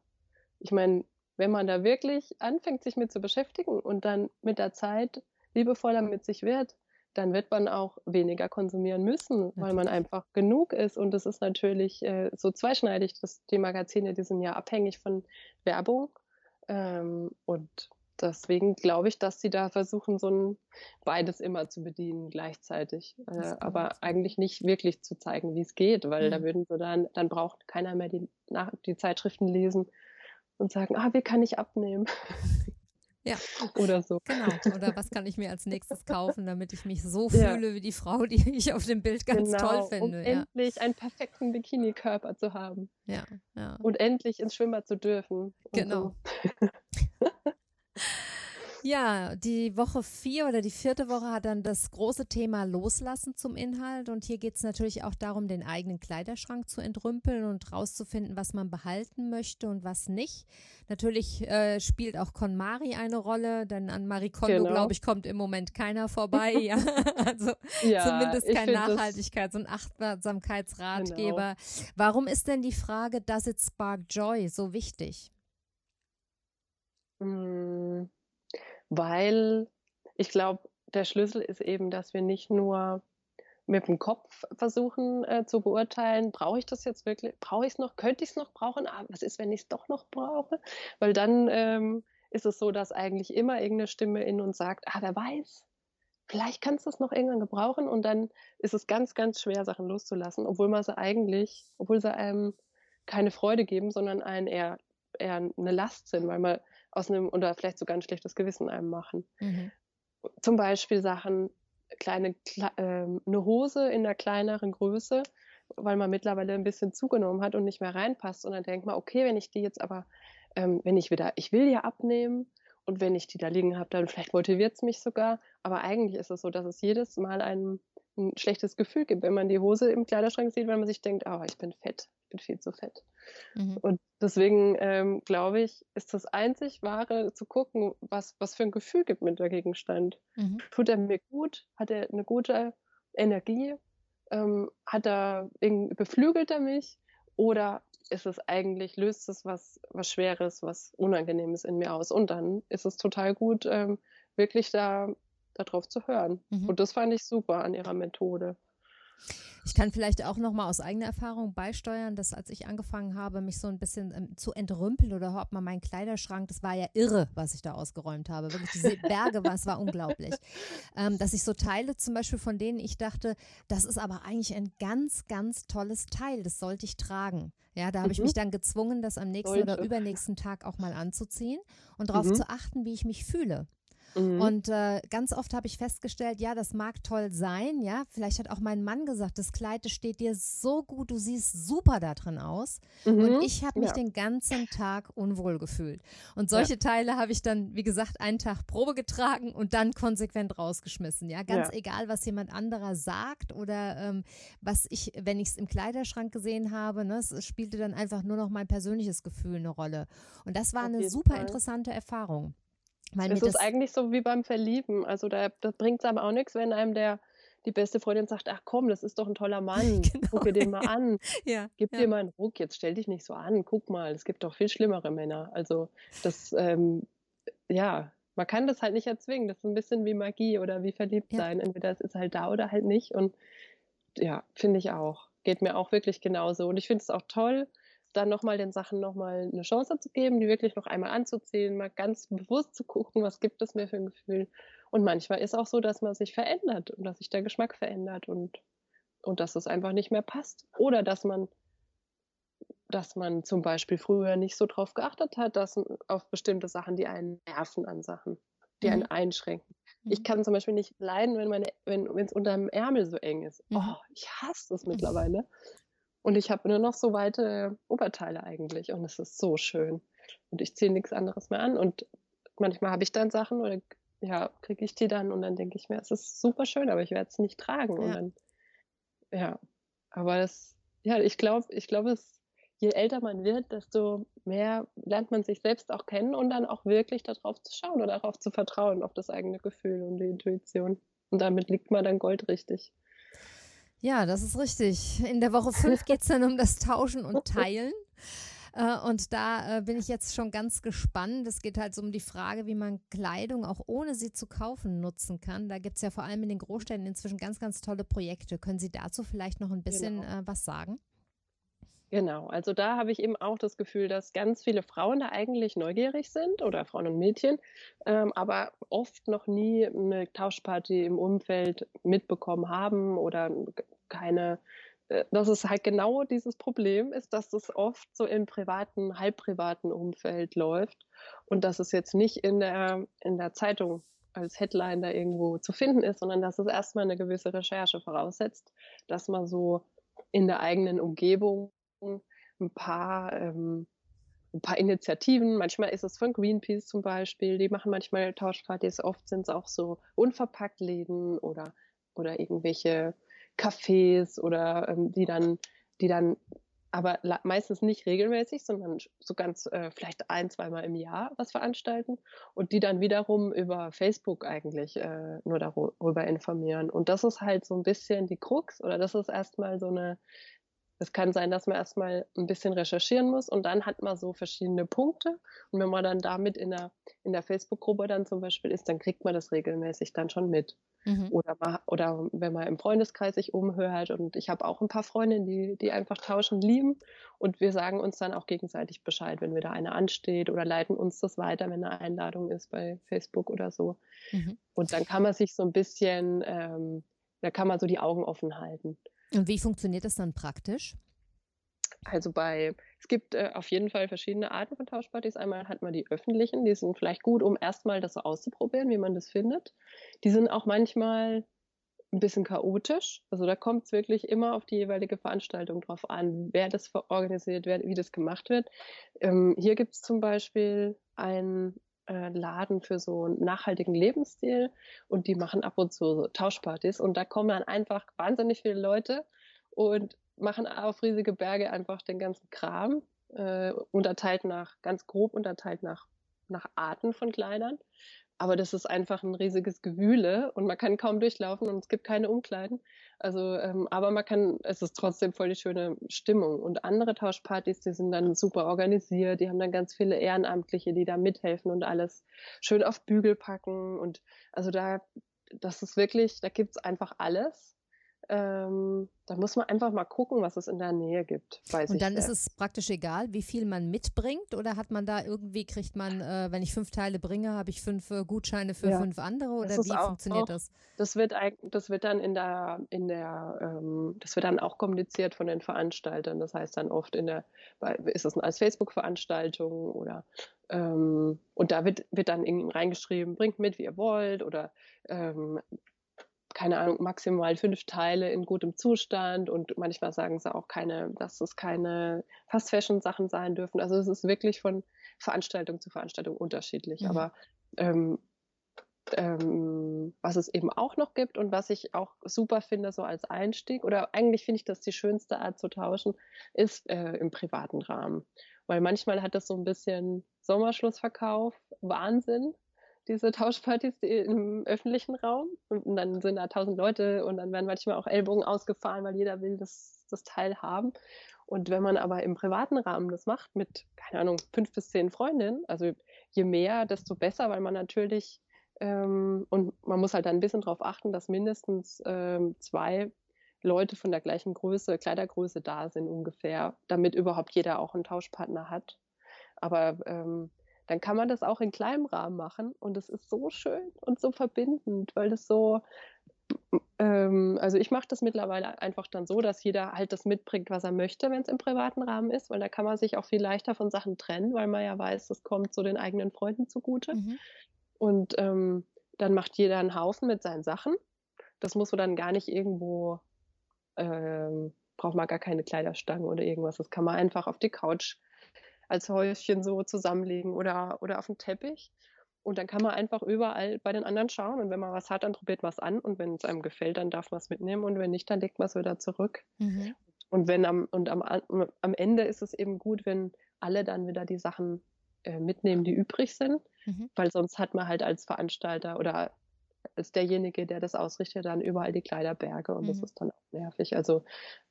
ich meine, wenn man da wirklich anfängt, sich mit zu beschäftigen und dann mit der Zeit liebevoller mit sich wird, dann wird man auch weniger konsumieren müssen, weil man einfach genug ist. Und das ist natürlich äh, so zweischneidig, dass die Magazine, die sind ja abhängig von Werbung. Ähm, und deswegen glaube ich, dass sie da versuchen, so ein beides immer zu bedienen gleichzeitig. Äh, aber eigentlich nicht wirklich zu zeigen, wie es geht, weil mhm. da würden sie dann, dann braucht keiner mehr die, nach, die Zeitschriften lesen und sagen, ah, wie kann ich abnehmen? (laughs) Ja. (laughs) Oder so. Genau. Oder was kann ich mir als nächstes kaufen, damit ich mich so fühle ja. wie die Frau, die (laughs) ich auf dem Bild ganz genau, toll finde. Um ja. endlich einen perfekten Bikini-Körper zu haben. Ja, ja. Und endlich ins Schwimmer zu dürfen. Genau. So. (laughs) Ja, die Woche vier oder die vierte Woche hat dann das große Thema Loslassen zum Inhalt. Und hier geht es natürlich auch darum, den eigenen Kleiderschrank zu entrümpeln und rauszufinden, was man behalten möchte und was nicht. Natürlich äh, spielt auch KonMari eine Rolle, denn an Marie Kondo, genau. glaube ich, kommt im Moment keiner vorbei. (laughs) ja. Also ja, zumindest kein Nachhaltigkeits- und Achtsamkeitsratgeber. Genau. Warum ist denn die Frage, does it spark joy so wichtig? Mmh weil ich glaube, der Schlüssel ist eben, dass wir nicht nur mit dem Kopf versuchen äh, zu beurteilen, brauche ich das jetzt wirklich, brauche ich es noch, könnte ich es noch brauchen, ah, was ist, wenn ich es doch noch brauche? Weil dann ähm, ist es so, dass eigentlich immer irgendeine Stimme in uns sagt, ah, wer weiß, vielleicht kannst du es noch irgendwann gebrauchen und dann ist es ganz, ganz schwer, Sachen loszulassen, obwohl man sie eigentlich, obwohl sie einem keine Freude geben, sondern einen eher, eher eine Last sind, weil man aus einem oder vielleicht sogar ein schlechtes Gewissen einem machen. Mhm. Zum Beispiel Sachen, kleine, kle äh, eine Hose in einer kleineren Größe, weil man mittlerweile ein bisschen zugenommen hat und nicht mehr reinpasst. Und dann denkt man, okay, wenn ich die jetzt aber, ähm, wenn ich wieder, ich will ja abnehmen und wenn ich die da liegen habe, dann vielleicht motiviert es mich sogar. Aber eigentlich ist es so, dass es jedes Mal ein, ein schlechtes Gefühl gibt, wenn man die Hose im Kleiderschrank sieht, weil man sich denkt, oh, ich bin fett, ich bin viel zu fett. Mhm. Und deswegen ähm, glaube ich, ist das einzig Wahre zu gucken, was, was für ein Gefühl gibt mir der Gegenstand. Mhm. Tut er mir gut? Hat er eine gute Energie? Ähm, hat er, beflügelt er mich? Oder ist es eigentlich, löst es was, was Schweres, was Unangenehmes in mir aus? Und dann ist es total gut, ähm, wirklich da darauf zu hören. Mhm. Und das fand ich super an ihrer Methode. Ich kann vielleicht auch noch mal aus eigener Erfahrung beisteuern, dass als ich angefangen habe, mich so ein bisschen ähm, zu entrümpeln oder überhaupt mal meinen Kleiderschrank, das war ja irre, was ich da ausgeräumt habe. Wirklich diese (laughs) Berge, was war unglaublich. Ähm, dass ich so Teile zum Beispiel von denen ich dachte, das ist aber eigentlich ein ganz, ganz tolles Teil, das sollte ich tragen. Ja, da habe mhm. ich mich dann gezwungen, das am nächsten Sollte. oder übernächsten Tag auch mal anzuziehen und darauf mhm. zu achten, wie ich mich fühle. Mhm. Und äh, ganz oft habe ich festgestellt, ja, das mag toll sein, ja. Vielleicht hat auch mein Mann gesagt, das Kleid das steht dir so gut, du siehst super da drin aus. Mhm. Und ich habe mich ja. den ganzen Tag unwohl gefühlt. Und solche ja. Teile habe ich dann, wie gesagt, einen Tag Probe getragen und dann konsequent rausgeschmissen, ja. Ganz ja. egal, was jemand anderer sagt oder ähm, was ich, wenn ich es im Kleiderschrank gesehen habe, ne, es spielte dann einfach nur noch mein persönliches Gefühl eine Rolle. Und das war Auf eine super Fall. interessante Erfahrung. Weil es ist eigentlich so wie beim Verlieben. Also da, bringt es aber auch nichts, wenn einem der die beste Freundin sagt, ach komm, das ist doch ein toller Mann, (laughs) genau. guck dir den mal an. (laughs) ja, Gib ja. dir mal einen Ruck, jetzt stell dich nicht so an, guck mal, es gibt doch viel schlimmere Männer. Also das, ähm, ja, man kann das halt nicht erzwingen. Das ist ein bisschen wie Magie oder wie verliebt ja. sein. Entweder es ist halt da oder halt nicht. Und ja, finde ich auch. Geht mir auch wirklich genauso. Und ich finde es auch toll, dann nochmal den Sachen nochmal eine Chance zu geben, die wirklich noch einmal anzuzählen, mal ganz bewusst zu gucken, was gibt es mir für ein Gefühl. Und manchmal ist auch so, dass man sich verändert und dass sich der Geschmack verändert und, und dass es einfach nicht mehr passt. Oder dass man, dass man zum Beispiel früher nicht so drauf geachtet hat, dass auf bestimmte Sachen, die einen nerven an Sachen, die mhm. einen einschränken. Mhm. Ich kann zum Beispiel nicht leiden, wenn meine, wenn es unter dem Ärmel so eng ist. Mhm. Oh, ich hasse das mittlerweile. Und ich habe nur noch so weite Oberteile eigentlich und es ist so schön. Und ich ziehe nichts anderes mehr an. Und manchmal habe ich dann Sachen oder ja, kriege ich die dann und dann denke ich mir, es ist super schön, aber ich werde es nicht tragen. Ja. Und dann, ja, aber das, ja, ich glaube, ich glaube, es, je älter man wird, desto mehr lernt man sich selbst auch kennen und dann auch wirklich darauf zu schauen oder darauf zu vertrauen, auf das eigene Gefühl und die Intuition. Und damit liegt man dann goldrichtig. Ja, das ist richtig. In der Woche 5 geht es dann um das Tauschen und Teilen. Äh, und da äh, bin ich jetzt schon ganz gespannt. Es geht halt so um die Frage, wie man Kleidung auch ohne sie zu kaufen nutzen kann. Da gibt es ja vor allem in den Großstädten inzwischen ganz, ganz tolle Projekte. Können Sie dazu vielleicht noch ein bisschen genau. äh, was sagen? Genau, also da habe ich eben auch das Gefühl, dass ganz viele Frauen da eigentlich neugierig sind oder Frauen und Mädchen, ähm, aber oft noch nie eine Tauschparty im Umfeld mitbekommen haben oder keine äh, dass es halt genau dieses Problem ist, dass es oft so im privaten, halbprivaten Umfeld läuft und dass es jetzt nicht in der, in der Zeitung als Headline da irgendwo zu finden ist, sondern dass es erstmal eine gewisse Recherche voraussetzt, dass man so in der eigenen Umgebung ein paar, ähm, ein paar Initiativen, manchmal ist es von Greenpeace zum Beispiel, die machen manchmal Tauschpartys, oft sind es auch so unverpackt Läden oder, oder irgendwelche Cafés oder ähm, die dann, die dann aber meistens nicht regelmäßig, sondern so ganz äh, vielleicht ein, zweimal im Jahr was veranstalten und die dann wiederum über Facebook eigentlich äh, nur darüber informieren. Und das ist halt so ein bisschen die Krux oder das ist erstmal so eine, es kann sein, dass man erstmal ein bisschen recherchieren muss und dann hat man so verschiedene Punkte. Und wenn man dann damit in der, in der Facebook-Gruppe dann zum Beispiel ist, dann kriegt man das regelmäßig dann schon mit. Mhm. Oder, mal, oder wenn man im Freundeskreis sich umhört. Und ich habe auch ein paar Freundinnen, die, die einfach tauschen lieben. Und wir sagen uns dann auch gegenseitig Bescheid, wenn wieder eine ansteht oder leiten uns das weiter, wenn eine Einladung ist bei Facebook oder so. Mhm. Und dann kann man sich so ein bisschen, ähm, da kann man so die Augen offen halten. Und wie funktioniert das dann praktisch? Also bei, es gibt äh, auf jeden Fall verschiedene Arten von Tauschpartys. Einmal hat man die öffentlichen, die sind vielleicht gut, um erstmal das so auszuprobieren, wie man das findet. Die sind auch manchmal ein bisschen chaotisch. Also da kommt es wirklich immer auf die jeweilige Veranstaltung drauf an, wer das organisiert, wer, wie das gemacht wird. Ähm, hier gibt es zum Beispiel einen äh, Laden für so einen nachhaltigen Lebensstil und die machen ab und zu so Tauschpartys und da kommen dann einfach wahnsinnig viele Leute und machen auf riesige Berge einfach den ganzen Kram, äh, unterteilt nach, ganz grob unterteilt nach, nach Arten von Kleidern. Aber das ist einfach ein riesiges Gewühle und man kann kaum durchlaufen und es gibt keine Umkleiden. Also, ähm, aber man kann, es ist trotzdem voll die schöne Stimmung. Und andere Tauschpartys, die sind dann super organisiert, die haben dann ganz viele Ehrenamtliche, die da mithelfen und alles schön auf Bügel packen. Und also da, das ist wirklich, da gibt's einfach alles. Ähm, da muss man einfach mal gucken, was es in der Nähe gibt. und dann ist es praktisch egal, wie viel man mitbringt oder hat man da irgendwie, kriegt man, äh, wenn ich fünf Teile bringe, habe ich fünf äh, Gutscheine für ja. fünf andere oder wie auch, funktioniert auch, das? Das wird, das wird dann in der, in der, ähm, das wird dann auch kommuniziert von den Veranstaltern. Das heißt dann oft in der, ist es als Facebook-Veranstaltung oder ähm, und da wird, wird dann reingeschrieben, bringt mit, wie ihr wollt oder ähm, keine Ahnung, maximal fünf Teile in gutem Zustand und manchmal sagen sie auch keine, dass es keine Fast Fashion Sachen sein dürfen. Also es ist wirklich von Veranstaltung zu Veranstaltung unterschiedlich. Mhm. Aber ähm, ähm, was es eben auch noch gibt und was ich auch super finde, so als Einstieg, oder eigentlich finde ich das die schönste Art zu tauschen, ist äh, im privaten Rahmen. Weil manchmal hat das so ein bisschen Sommerschlussverkauf, Wahnsinn diese Tauschpartys im öffentlichen Raum. Und dann sind da tausend Leute und dann werden manchmal auch Ellbogen ausgefahren, weil jeder will das, das Teil haben. Und wenn man aber im privaten Rahmen das macht mit, keine Ahnung, fünf bis zehn Freundinnen, also je mehr, desto besser, weil man natürlich, ähm, und man muss halt dann ein bisschen darauf achten, dass mindestens ähm, zwei Leute von der gleichen Größe, Kleidergröße da sind ungefähr, damit überhaupt jeder auch einen Tauschpartner hat. Aber ähm, dann kann man das auch in kleinem Rahmen machen und es ist so schön und so verbindend, weil das so, ähm, also ich mache das mittlerweile einfach dann so, dass jeder halt das mitbringt, was er möchte, wenn es im privaten Rahmen ist, weil da kann man sich auch viel leichter von Sachen trennen, weil man ja weiß, das kommt so den eigenen Freunden zugute. Mhm. Und ähm, dann macht jeder einen Haufen mit seinen Sachen. Das muss man dann gar nicht irgendwo, ähm, braucht man gar keine Kleiderstangen oder irgendwas. Das kann man einfach auf die Couch als Häuschen so zusammenlegen oder, oder auf dem Teppich. Und dann kann man einfach überall bei den anderen schauen. Und wenn man was hat, dann probiert man es an. Und wenn es einem gefällt, dann darf man es mitnehmen. Und wenn nicht, dann legt man es wieder zurück. Mhm. Und wenn am, und am, am Ende ist es eben gut, wenn alle dann wieder die Sachen äh, mitnehmen, die übrig sind, mhm. weil sonst hat man halt als Veranstalter oder als derjenige, der das ausrichtet, dann überall die Kleiderberge und mhm. das ist dann auch nervig. Also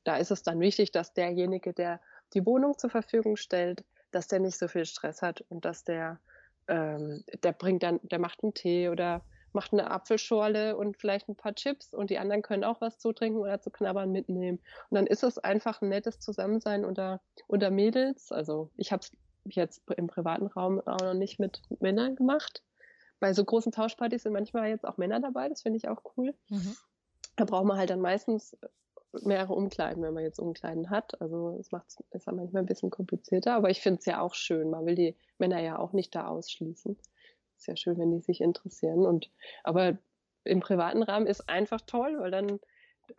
da ist es dann wichtig, dass derjenige, der die Wohnung zur Verfügung stellt, dass der nicht so viel Stress hat und dass der, ähm, der bringt dann, der macht einen Tee oder macht eine Apfelschorle und vielleicht ein paar Chips und die anderen können auch was zu trinken oder zu knabbern mitnehmen. Und dann ist es einfach ein nettes Zusammensein unter, unter Mädels. Also ich habe es jetzt im privaten Raum auch noch nicht mit Männern gemacht. Bei so großen Tauschpartys sind manchmal jetzt auch Männer dabei, das finde ich auch cool. Mhm. Da braucht man halt dann meistens mehrere Umkleiden, wenn man jetzt Umkleiden hat. Also es macht es manchmal ein bisschen komplizierter, aber ich finde es ja auch schön. Man will die Männer ja auch nicht da ausschließen ist ja schön, wenn die sich interessieren. Und aber im privaten Rahmen ist einfach toll, weil dann,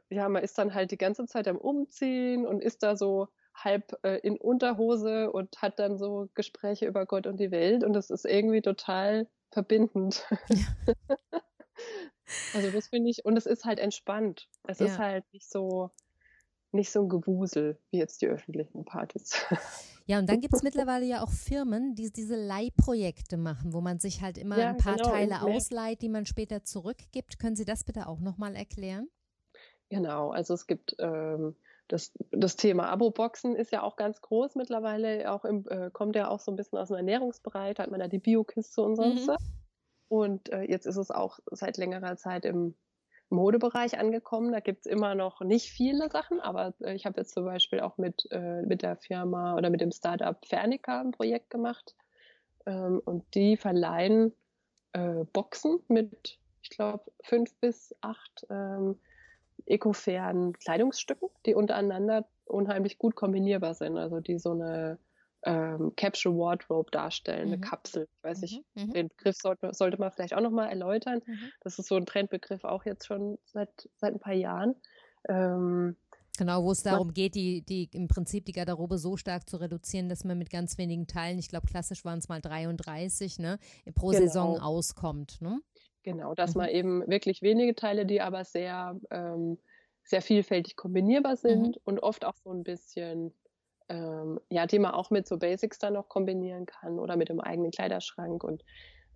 ja, man ist dann halt die ganze Zeit am Umziehen und ist da so halb äh, in Unterhose und hat dann so Gespräche über Gott und die Welt und das ist irgendwie total verbindend. Ja. (laughs) also das finde ich, und es ist halt entspannt. Es ja. ist halt nicht so, nicht so ein Gewusel wie jetzt die öffentlichen Partys. (laughs) Ja, und dann gibt es mittlerweile ja auch Firmen, die diese Leihprojekte machen, wo man sich halt immer ja, ein paar genau, Teile ausleiht, die man später zurückgibt. Können Sie das bitte auch nochmal erklären? Genau, also es gibt ähm, das, das Thema Abo-Boxen ist ja auch ganz groß mittlerweile, auch im, äh, kommt ja auch so ein bisschen aus dem Ernährungsbereich, hat man da die Biokiste und sonst mhm. Und äh, jetzt ist es auch seit längerer Zeit im Modebereich angekommen. Da gibt es immer noch nicht viele Sachen, aber äh, ich habe jetzt zum Beispiel auch mit, äh, mit der Firma oder mit dem Startup Fernica ein Projekt gemacht. Ähm, und die verleihen äh, Boxen mit, ich glaube, fünf bis acht ähm, ecofairen Kleidungsstücken, die untereinander unheimlich gut kombinierbar sind. Also die so eine ähm, Capsule Wardrobe darstellen, mhm. eine Kapsel. Ich weiß nicht, mhm. mhm. den Begriff sollte, sollte man vielleicht auch nochmal erläutern. Mhm. Das ist so ein Trendbegriff auch jetzt schon seit, seit ein paar Jahren. Ähm, Genau, wo es darum geht, die, die im Prinzip die Garderobe so stark zu reduzieren, dass man mit ganz wenigen Teilen, ich glaube klassisch waren es mal 33, ne, pro genau. Saison auskommt. Ne? Genau, dass mhm. man eben wirklich wenige Teile, die aber sehr, ähm, sehr vielfältig kombinierbar sind mhm. und oft auch so ein bisschen ähm, ja, die man auch mit so Basics dann noch kombinieren kann oder mit dem eigenen Kleiderschrank und,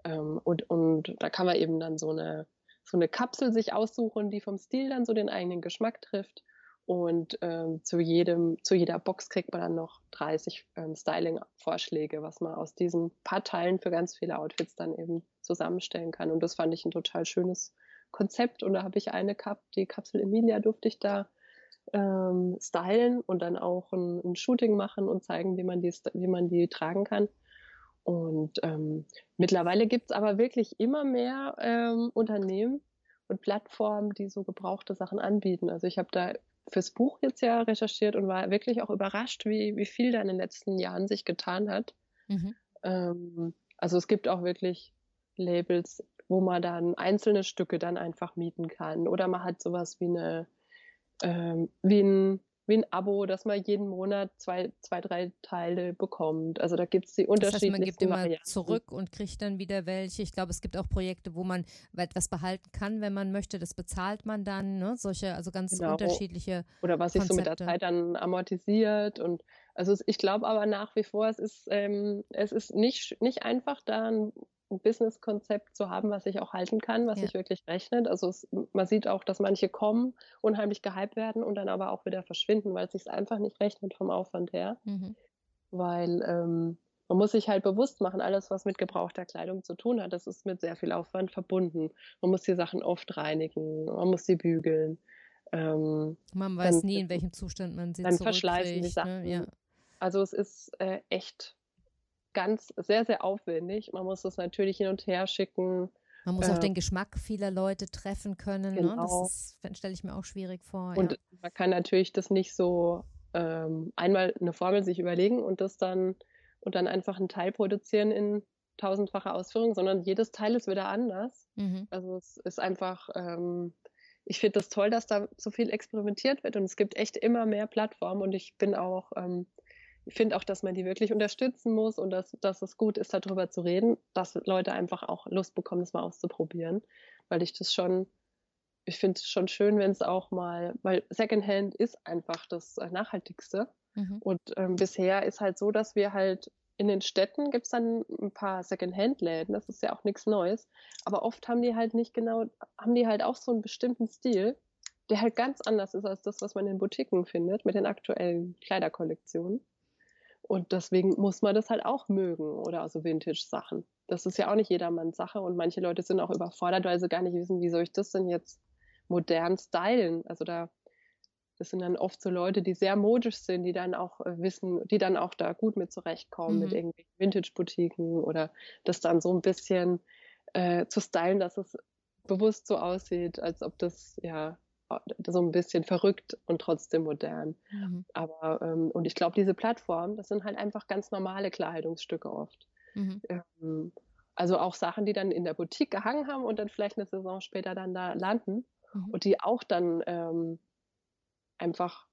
ähm, und, und da kann man eben dann so eine, so eine Kapsel sich aussuchen, die vom Stil dann so den eigenen Geschmack trifft. Und ähm, zu jedem, zu jeder Box kriegt man dann noch 30 ähm, Styling-Vorschläge, was man aus diesen paar Teilen für ganz viele Outfits dann eben zusammenstellen kann. Und das fand ich ein total schönes Konzept. Und da habe ich eine Cup, die Kapsel Emilia durfte ich da ähm, stylen und dann auch ein, ein, Shooting machen und zeigen, wie man die, wie man die tragen kann. Und ähm, mittlerweile gibt es aber wirklich immer mehr ähm, Unternehmen und Plattformen, die so gebrauchte Sachen anbieten. Also ich habe da fürs Buch jetzt ja recherchiert und war wirklich auch überrascht, wie, wie viel da in den letzten Jahren sich getan hat. Mhm. Ähm, also es gibt auch wirklich Labels, wo man dann einzelne Stücke dann einfach mieten kann. Oder man hat sowas wie eine ähm, wie, ein, wie ein Abo, dass man jeden Monat zwei, zwei drei Teile bekommt. Also da gibt es die unterschiedlichsten das heißt, man gibt immer Varianten. zurück und kriegt dann wieder welche. Ich glaube, es gibt auch Projekte, wo man etwas behalten kann, wenn man möchte. Das bezahlt man dann. Ne? Solche, also ganz genau. unterschiedliche Oder was sich so mit der Zeit dann amortisiert und also ich glaube aber nach wie vor, es ist, ähm, es ist nicht, nicht einfach, da ein ein Business-Konzept zu haben, was sich auch halten kann, was ja. sich wirklich rechnet. Also es, man sieht auch, dass manche kommen, unheimlich gehypt werden und dann aber auch wieder verschwinden, weil es sich einfach nicht rechnet vom Aufwand her. Mhm. Weil ähm, man muss sich halt bewusst machen, alles, was mit gebrauchter Kleidung zu tun hat, das ist mit sehr viel Aufwand verbunden. Man muss die Sachen oft reinigen, man muss sie bügeln. Ähm, man weiß dann, nie, in welchem Zustand man sie Dann verschleißen die? Sachen. Ne? Ja. Also es ist äh, echt ganz sehr, sehr aufwendig. Man muss das natürlich hin und her schicken. Man muss äh, auch den Geschmack vieler Leute treffen können. Genau. Ne? Das genau. stelle ich mir auch schwierig vor. Und ja. man kann natürlich das nicht so ähm, einmal eine Formel sich überlegen und das dann und dann einfach einen Teil produzieren in tausendfacher Ausführung, sondern jedes Teil ist wieder anders. Mhm. Also es ist einfach, ähm, ich finde das toll, dass da so viel experimentiert wird und es gibt echt immer mehr Plattformen und ich bin auch ähm, finde auch, dass man die wirklich unterstützen muss und dass, dass es gut ist, darüber zu reden, dass Leute einfach auch Lust bekommen, das mal auszuprobieren, weil ich das schon ich finde es schon schön, wenn es auch mal, weil Secondhand ist einfach das äh, Nachhaltigste. Mhm. Und ähm, bisher ist halt so, dass wir halt in den Städten gibt es dann ein paar Secondhand-Läden, das ist ja auch nichts Neues. Aber oft haben die halt nicht genau, haben die halt auch so einen bestimmten Stil, der halt ganz anders ist als das, was man in Boutiquen findet, mit den aktuellen Kleiderkollektionen. Und deswegen muss man das halt auch mögen oder also Vintage-Sachen. Das ist ja auch nicht jedermanns Sache und manche Leute sind auch überfordert, weil sie gar nicht wissen, wie soll ich das denn jetzt modern stylen. Also da das sind dann oft so Leute, die sehr modisch sind, die dann auch äh, wissen, die dann auch da gut mit zurechtkommen mhm. mit irgendwelchen Vintage-Boutiquen oder das dann so ein bisschen äh, zu stylen, dass es bewusst so aussieht, als ob das ja so ein bisschen verrückt und trotzdem modern. Mhm. Aber ähm, und ich glaube, diese Plattformen, das sind halt einfach ganz normale Kleidungsstücke oft. Mhm. Ähm, also auch Sachen, die dann in der Boutique gehangen haben und dann vielleicht eine Saison später dann da landen mhm. und die auch dann ähm, einfach,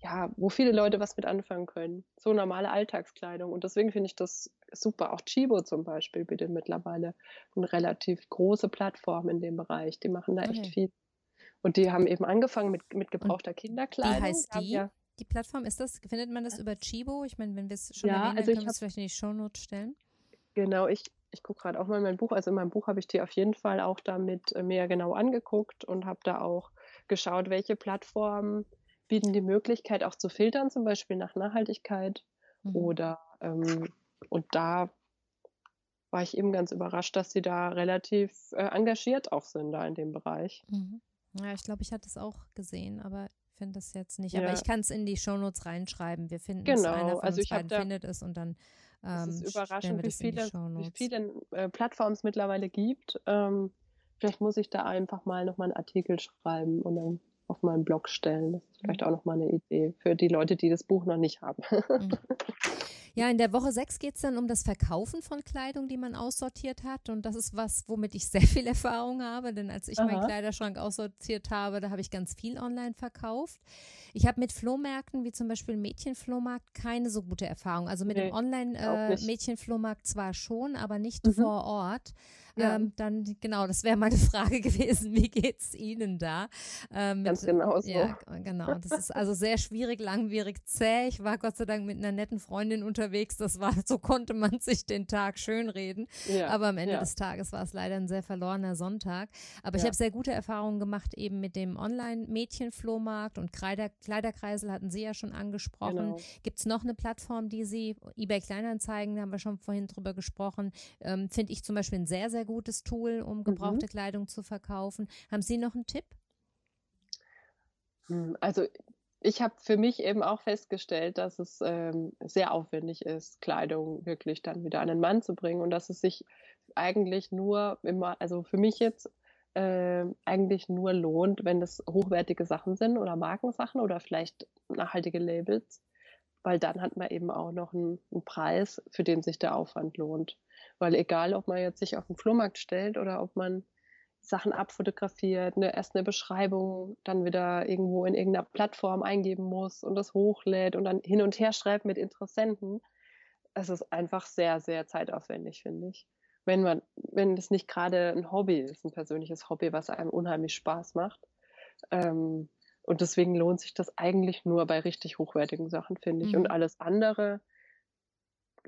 ja, wo viele Leute was mit anfangen können. So normale Alltagskleidung. Und deswegen finde ich das super. Auch Chibo zum Beispiel bietet mittlerweile eine relativ große Plattform in dem Bereich. Die machen da okay. echt viel. Und die haben eben angefangen mit, mit gebrauchter Kinderkleidung. Wie heißt die? Ja, die Plattform ist das, findet man das über Chibo? Ich meine, wenn wir es schon ja, erwähnen, also können wir es vielleicht in die Shownotes stellen. Genau, ich, ich gucke gerade auch mal in mein Buch. Also in meinem Buch habe ich die auf jeden Fall auch damit äh, mehr genau angeguckt und habe da auch geschaut, welche Plattformen bieten die Möglichkeit auch zu filtern, zum Beispiel nach Nachhaltigkeit mhm. oder ähm, und da war ich eben ganz überrascht, dass sie da relativ äh, engagiert auch sind da in dem Bereich. Mhm. Ja, ich glaube, ich hatte es auch gesehen, aber finde das jetzt nicht. Ja. Aber ich kann es in die Shownotes reinschreiben. Wir finden genau. es, einer von also uns beiden da, findet es und dann ähm, es ist überraschend, wie viele, wie viele äh, Plattformen es mittlerweile gibt. Ähm, vielleicht muss ich da einfach mal nochmal einen Artikel schreiben und dann auf meinen Blog stellen. Das ist vielleicht mhm. auch nochmal eine Idee für die Leute, die das Buch noch nicht haben. Mhm. (laughs) Ja, in der Woche 6 geht es dann um das Verkaufen von Kleidung, die man aussortiert hat. Und das ist was, womit ich sehr viel (laughs) Erfahrung habe. Denn als ich Aha. meinen Kleiderschrank aussortiert habe, da habe ich ganz viel online verkauft. Ich habe mit Flohmärkten, wie zum Beispiel Mädchenflohmarkt, keine so gute Erfahrung. Also mit nee, dem Online-Mädchenflohmarkt äh, zwar schon, aber nicht mhm. vor Ort. Ja. Ähm, dann, genau, das wäre meine (laughs) Frage gewesen, wie geht es Ihnen da? Ähm, Ganz genau so. Ja, genau. Das ist also sehr schwierig, langwierig, zäh. Ich war Gott sei Dank mit einer netten Freundin unterwegs. Das war, so konnte man sich den Tag schönreden. Ja. Aber am Ende ja. des Tages war es leider ein sehr verlorener Sonntag. Aber ich habe sehr gute Erfahrungen gemacht eben mit dem Online-Mädchenflohmarkt und Kleider, Kleiderkreisel hatten Sie ja schon angesprochen. Genau. Gibt es noch eine Plattform, die Sie, eBay Kleinanzeigen, da haben wir schon vorhin drüber gesprochen, ähm, finde ich zum Beispiel ein sehr, sehr sehr gutes Tool, um gebrauchte mhm. Kleidung zu verkaufen. Haben Sie noch einen Tipp? Hm, also ich habe für mich eben auch festgestellt, dass es ähm, sehr aufwendig ist, Kleidung wirklich dann wieder an den Mann zu bringen und dass es sich eigentlich nur immer, also für mich jetzt äh, eigentlich nur lohnt, wenn es hochwertige Sachen sind oder Markensachen oder vielleicht nachhaltige Labels, weil dann hat man eben auch noch einen, einen Preis, für den sich der Aufwand lohnt. Weil egal, ob man jetzt sich auf den Flohmarkt stellt oder ob man Sachen abfotografiert, eine, erst eine Beschreibung, dann wieder irgendwo in irgendeiner Plattform eingeben muss und das hochlädt und dann hin und her schreibt mit Interessenten. Es ist einfach sehr, sehr zeitaufwendig, finde ich. Wenn man, wenn es nicht gerade ein Hobby ist, ein persönliches Hobby, was einem unheimlich Spaß macht. Ähm, und deswegen lohnt sich das eigentlich nur bei richtig hochwertigen Sachen, finde ich. Mhm. Und alles andere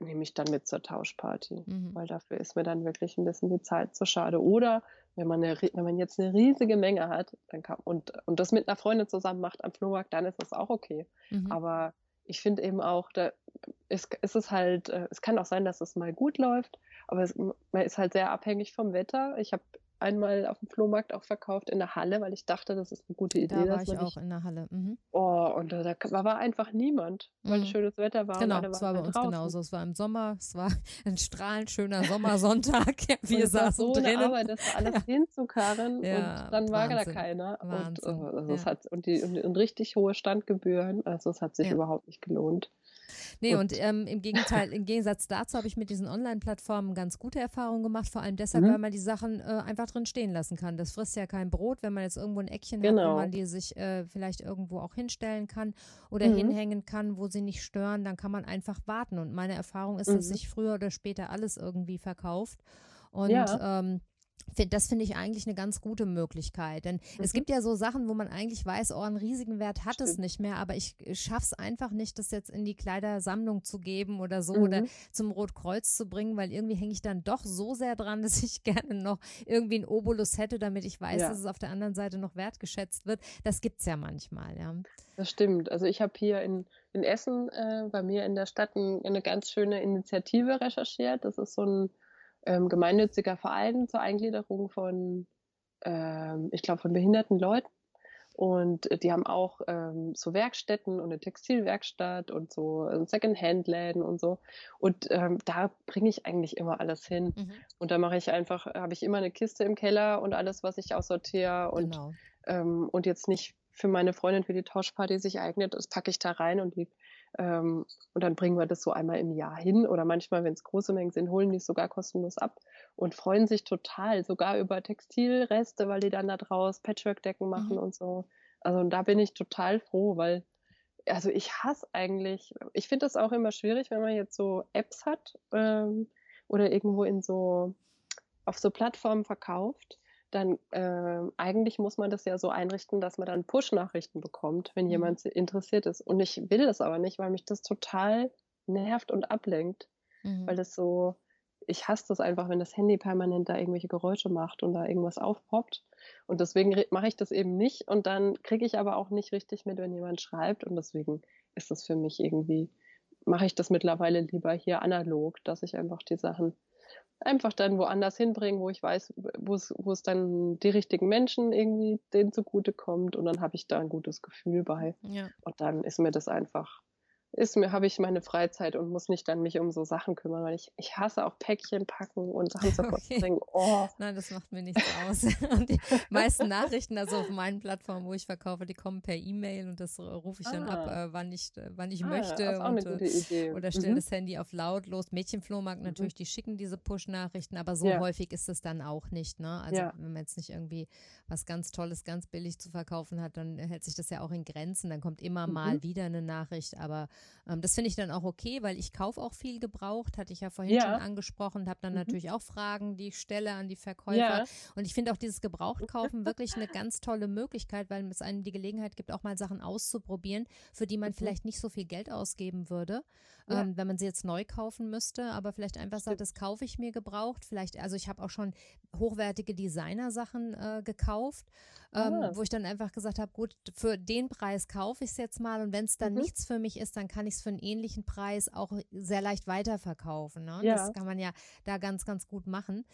nehme ich dann mit zur Tauschparty, mhm. weil dafür ist mir dann wirklich ein bisschen die Zeit zu schade. Oder wenn man, eine, wenn man jetzt eine riesige Menge hat dann kann, und, und das mit einer Freundin zusammen macht am Flohmarkt, dann ist das auch okay. Mhm. Aber ich finde eben auch, da ist, ist es halt, äh, es kann auch sein, dass es mal gut läuft, aber es, man ist halt sehr abhängig vom Wetter. Ich habe einmal auf dem Flohmarkt auch verkauft in der Halle, weil ich dachte, das ist eine gute Idee. Da war ich auch in der Halle. Mhm. Oh, und da, da, war einfach niemand, weil mhm. schönes Wetter war. Genau, es war bei uns draußen. genauso. Es war im Sommer, es war (laughs) ein strahlend schöner Sommersonntag. (laughs) (laughs) Wir saßen so drinnen. Arbeit, das alles ja. hinzukarren ja, und dann war da keiner. Wahnsinn. Und, also ja. es hat, und, die, und, und, richtig hohe Standgebühren, also es hat sich überhaupt nicht gelohnt. Nee, und, und ähm, im Gegenteil, im Gegensatz dazu habe ich mit diesen Online-Plattformen ganz gute Erfahrungen gemacht, vor allem deshalb, mhm. weil man die Sachen äh, einfach drin stehen lassen kann. Das frisst ja kein Brot, wenn man jetzt irgendwo ein Eckchen genau. hat, wo man die sich äh, vielleicht irgendwo auch hinstellen kann oder mhm. hinhängen kann, wo sie nicht stören, dann kann man einfach warten. Und meine Erfahrung ist, mhm. dass sich früher oder später alles irgendwie verkauft. Und ja. ähm, das finde ich eigentlich eine ganz gute Möglichkeit. Denn mhm. es gibt ja so Sachen, wo man eigentlich weiß, oh, einen riesigen Wert hat Stimmt. es nicht mehr, aber ich schaffe es einfach nicht, das jetzt in die Kleidersammlung zu geben oder so mhm. oder zum Rotkreuz zu bringen, weil irgendwie hänge ich dann doch so sehr dran, (laughs) dass ich gerne noch irgendwie einen Obolus hätte, damit ich weiß, ja. dass es auf der anderen Seite noch wertgeschätzt wird. Das gibt es ja manchmal, ja. Das stimmt. Also ich habe hier in, in Essen äh, bei mir in der Stadt ein, eine ganz schöne Initiative recherchiert. Das ist so ein ähm, gemeinnütziger Verein zur Eingliederung von, ähm, ich glaube, von behinderten Leuten. Und äh, die haben auch ähm, so Werkstätten und eine Textilwerkstatt und so äh, Second-Hand-Läden und so. Und ähm, da bringe ich eigentlich immer alles hin. Mhm. Und da mache ich einfach, habe ich immer eine Kiste im Keller und alles, was ich aussortiere und, genau. ähm, und jetzt nicht für meine Freundin für die Tauschparty sich eignet, das packe ich da rein und die ähm, und dann bringen wir das so einmal im Jahr hin oder manchmal, wenn es große Mengen sind, holen die es sogar kostenlos ab und freuen sich total, sogar über Textilreste, weil die dann da draus Patchwork-Decken machen mhm. und so. Also und da bin ich total froh, weil also ich hasse eigentlich, ich finde das auch immer schwierig, wenn man jetzt so Apps hat ähm, oder irgendwo in so auf so Plattformen verkauft dann äh, eigentlich muss man das ja so einrichten, dass man dann Push-Nachrichten bekommt, wenn mhm. jemand interessiert ist. Und ich will das aber nicht, weil mich das total nervt und ablenkt. Mhm. Weil das so, ich hasse das einfach, wenn das Handy permanent da irgendwelche Geräusche macht und da irgendwas aufpoppt. Und deswegen mache ich das eben nicht. Und dann kriege ich aber auch nicht richtig mit, wenn jemand schreibt. Und deswegen ist das für mich irgendwie, mache ich das mittlerweile lieber hier analog, dass ich einfach die Sachen einfach dann woanders hinbringen, wo ich weiß, wo es, wo es dann die richtigen Menschen irgendwie denen zugute kommt und dann habe ich da ein gutes Gefühl bei. Ja. Und dann ist mir das einfach ist mir, habe ich meine Freizeit und muss nicht dann mich um so Sachen kümmern, weil ich, ich hasse auch Päckchen packen und Sachen zu (laughs) okay. denken, oh. Nein, das macht mir nichts aus. (laughs) Und die meisten Nachrichten, also auf meinen Plattformen, wo ich verkaufe, die kommen per E-Mail und das rufe ich dann ab, äh, wann ich, äh, wann ich ah, möchte. Das ist auch und, eine gute Idee. Oder stelle mhm. das Handy auf lautlos. Mädchenflohmarkt mhm. natürlich, die schicken diese Push-Nachrichten, aber so ja. häufig ist es dann auch nicht. Ne? Also ja. wenn man jetzt nicht irgendwie was ganz Tolles, ganz billig zu verkaufen hat, dann hält sich das ja auch in Grenzen. Dann kommt immer mhm. mal wieder eine Nachricht, aber ähm, das finde ich dann auch okay, weil ich kaufe auch viel gebraucht, hatte ich ja vorhin ja. schon angesprochen, habe dann mhm. natürlich auch Fragen, die ich stelle an die Verkäufer. Ja. Und ich finde auch dieses Gebrauchtkaufen wirklich eine ganz tolle Möglichkeit, weil es einem die Gelegenheit gibt, auch mal Sachen auszuprobieren, für die man mhm. vielleicht nicht so viel Geld ausgeben würde, ja. ähm, wenn man sie jetzt neu kaufen müsste, aber vielleicht einfach sagt, das kaufe ich mir gebraucht. Vielleicht, also ich habe auch schon hochwertige Designer-Sachen äh, gekauft, ähm, ah. wo ich dann einfach gesagt habe, gut, für den Preis kaufe ich es jetzt mal und wenn es dann mhm. nichts für mich ist, dann kann ich es für einen ähnlichen Preis auch sehr leicht weiterverkaufen. Ne? Ja. Das kann man ja da ganz, ganz gut machen.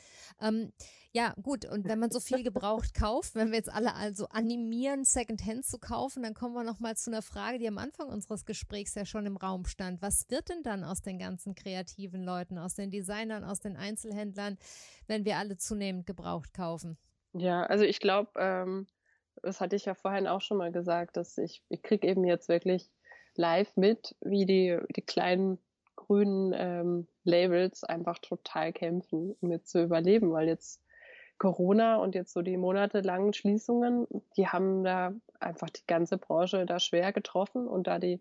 Ähm, ja, gut, und wenn man so viel (laughs) gebraucht kauft, wenn wir jetzt alle also animieren, Secondhand zu kaufen, dann kommen wir nochmal zu einer Frage, die am Anfang unseres Gesprächs ja schon im Raum stand. Was wird denn dann aus den ganzen kreativen Leuten, aus den Designern, aus den Einzelhändlern, wenn wir alle zunehmend gebraucht kaufen? Ja, also ich glaube, ähm, das hatte ich ja vorhin auch schon mal gesagt, dass ich, ich kriege eben jetzt wirklich live mit, wie die, die kleinen grünen ähm, Labels einfach total kämpfen, um jetzt zu überleben, weil jetzt Corona und jetzt so die monatelangen Schließungen, die haben da einfach die ganze Branche da schwer getroffen und da die,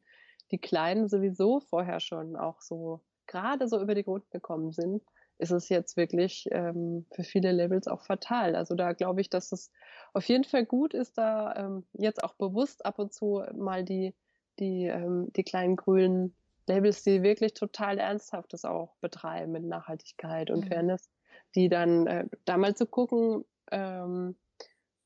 die Kleinen sowieso vorher schon auch so gerade so über die Runden gekommen sind, ist es jetzt wirklich ähm, für viele Labels auch fatal. Also da glaube ich, dass es auf jeden Fall gut ist, da ähm, jetzt auch bewusst ab und zu mal die die, ähm, die kleinen grünen Labels, die wirklich total ernsthaftes auch betreiben mit Nachhaltigkeit und mhm. Fairness, die dann äh, da mal zu gucken, ähm,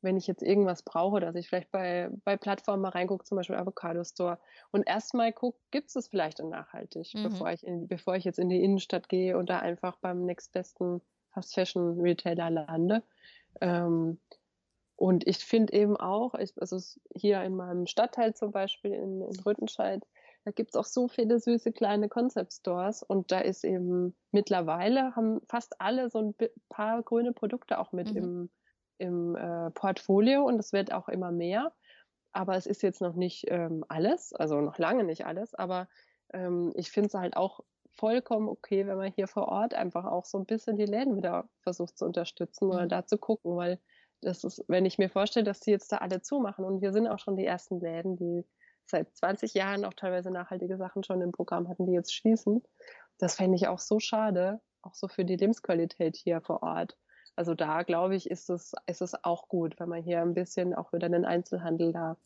wenn ich jetzt irgendwas brauche, dass ich vielleicht bei, bei Plattformen mal reingucke, zum Beispiel Avocado Store, und erstmal gucke, gibt es vielleicht in nachhaltig, mhm. bevor, ich in, bevor ich jetzt in die Innenstadt gehe und da einfach beim nächstbesten Fast Fashion Retailer lande. Ähm, und ich finde eben auch, ich, also hier in meinem Stadtteil zum Beispiel in, in Rüttenscheid, da gibt's auch so viele süße kleine Concept Stores und da ist eben mittlerweile haben fast alle so ein paar grüne Produkte auch mit mhm. im, im äh, Portfolio und es wird auch immer mehr. Aber es ist jetzt noch nicht ähm, alles, also noch lange nicht alles, aber ähm, ich finde es halt auch vollkommen okay, wenn man hier vor Ort einfach auch so ein bisschen die Läden wieder versucht zu unterstützen oder mhm. da zu gucken, weil das ist, wenn ich mir vorstelle, dass die jetzt da alle zumachen und hier sind auch schon die ersten Läden, die seit 20 Jahren auch teilweise nachhaltige Sachen schon im Programm hatten, die jetzt schließen. Das fände ich auch so schade, auch so für die Lebensqualität hier vor Ort. Also da glaube ich, ist es, ist es auch gut, wenn man hier ein bisschen auch wieder den Einzelhandel da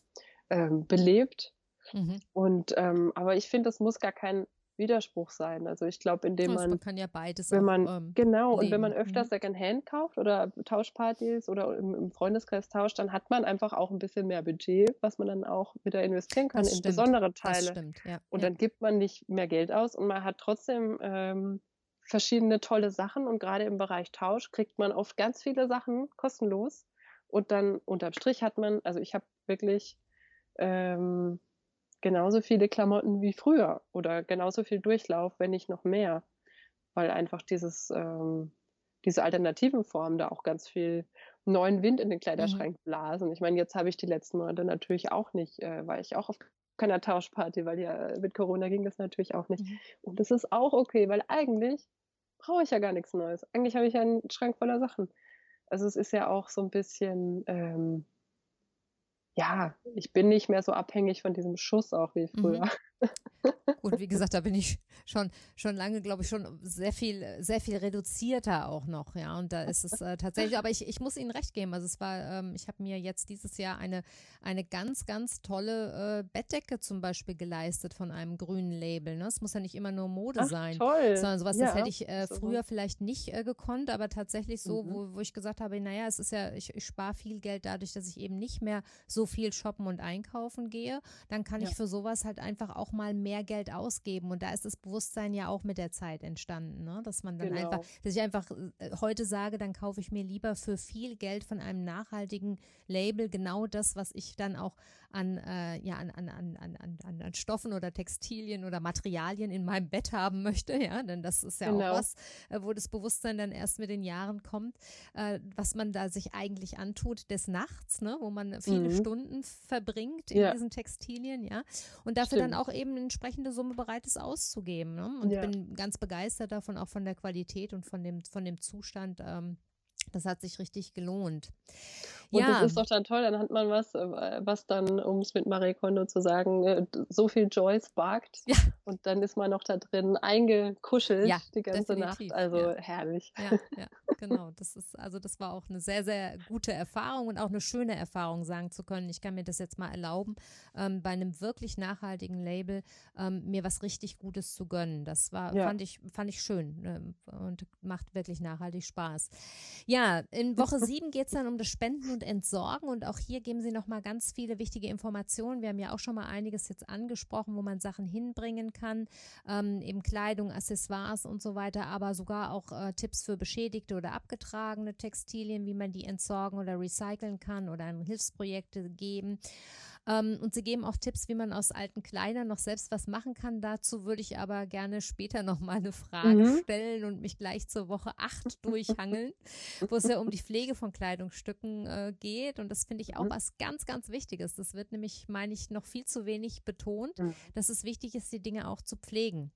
ähm, belebt. Mhm. Und ähm, aber ich finde, es muss gar kein Widerspruch sein. Also ich glaube, indem man, man kann ja beides wenn man auch, ähm, genau leben. und wenn man öfter mhm. Secondhand kauft oder Tauschpartys oder im, im, Freundeskreis tauscht, dann hat man einfach auch ein bisschen mehr Budget, was man dann auch wieder investieren kann das in stimmt. besondere Teile. Stimmt, ja. Und ja. dann gibt man nicht mehr Geld aus und man hat trotzdem ähm, verschiedene tolle Sachen und gerade im Bereich Tausch kriegt man oft ganz viele Sachen kostenlos und dann unterm Strich hat man, also ich habe wirklich ähm, genauso viele Klamotten wie früher oder genauso viel Durchlauf, wenn nicht noch mehr, weil einfach dieses ähm, diese alternativen Formen da auch ganz viel neuen Wind in den Kleiderschrank mhm. blasen. Ich meine, jetzt habe ich die letzten Monate natürlich auch nicht, äh, war ich auch auf keiner Tauschparty, weil ja mit Corona ging das natürlich auch nicht. Mhm. Und das ist auch okay, weil eigentlich brauche ich ja gar nichts Neues. Eigentlich habe ich ja einen Schrank voller Sachen. Also es ist ja auch so ein bisschen ähm, ja, ich bin nicht mehr so abhängig von diesem Schuss auch wie früher. Mhm. Gut, wie gesagt, da bin ich schon, schon lange, glaube ich, schon sehr viel, sehr viel reduzierter auch noch, ja. Und da ist es äh, tatsächlich, aber ich, ich muss Ihnen recht geben. Also es war, ähm, ich habe mir jetzt dieses Jahr eine, eine ganz, ganz tolle äh, Bettdecke zum Beispiel geleistet von einem grünen Label. Ne? Es muss ja nicht immer nur Mode Ach, sein, toll. sondern sowas, ja, das hätte ich äh, früher vielleicht nicht äh, gekonnt, aber tatsächlich so, mhm. wo, wo ich gesagt habe, naja, es ist ja, ich, ich spare viel Geld dadurch, dass ich eben nicht mehr so viel shoppen und einkaufen gehe. Dann kann ja. ich für sowas halt einfach auch mal mehr Geld ausgeben. Und da ist das Bewusstsein ja auch mit der Zeit entstanden, ne? dass man dann genau. einfach, dass ich einfach äh, heute sage, dann kaufe ich mir lieber für viel Geld von einem nachhaltigen Label genau das, was ich dann auch an, äh, ja, an, an, an, an, an Stoffen oder Textilien oder Materialien in meinem Bett haben möchte, ja, denn das ist ja genau. auch was, äh, wo das Bewusstsein dann erst mit den Jahren kommt, äh, was man da sich eigentlich antut des Nachts, ne, wo man viele mhm. Stunden verbringt in ja. diesen Textilien, ja, und dafür Stimmt. dann auch eben eine entsprechende Summe bereit ist auszugeben, ne? Und ja. bin ganz begeistert davon, auch von der Qualität und von dem, von dem Zustand, ähm, das hat sich richtig gelohnt. Und ja. das ist doch dann toll, dann hat man was, äh, was dann, um es mit Marie Kondo zu sagen, äh, so viel Joy sparkt. Ja. Und dann ist man noch da drin eingekuschelt ja, die ganze definitiv. Nacht. Also herrlich. Ja, genau. Das ist, also das war auch eine sehr, sehr gute Erfahrung und auch eine schöne Erfahrung, sagen zu können. Ich kann mir das jetzt mal erlauben, ähm, bei einem wirklich nachhaltigen Label ähm, mir was richtig Gutes zu gönnen. Das war, fand ich, fand ich schön ähm, und macht wirklich nachhaltig Spaß. Ja, in (laughs) Woche sieben geht es dann um das Spenden und Entsorgen. Und auch hier geben Sie nochmal ganz viele wichtige Informationen. Wir haben ja auch schon mal einiges jetzt angesprochen, wo man Sachen hinbringen kann, ähm, eben Kleidung, Accessoires und so weiter, aber sogar auch äh, Tipps für beschädigte oder abgetragene Textilien, wie man die entsorgen oder recyceln kann oder an Hilfsprojekte geben. Ähm, und sie geben auch Tipps, wie man aus alten Kleidern noch selbst was machen kann. Dazu würde ich aber gerne später noch mal eine Frage mhm. stellen und mich gleich zur Woche 8 (laughs) durchhangeln, wo es ja um die Pflege von Kleidungsstücken äh, geht. Und das finde ich auch mhm. was ganz, ganz Wichtiges. Das wird nämlich, meine ich, noch viel zu wenig betont, mhm. dass es wichtig ist, die Dinge auch zu pflegen.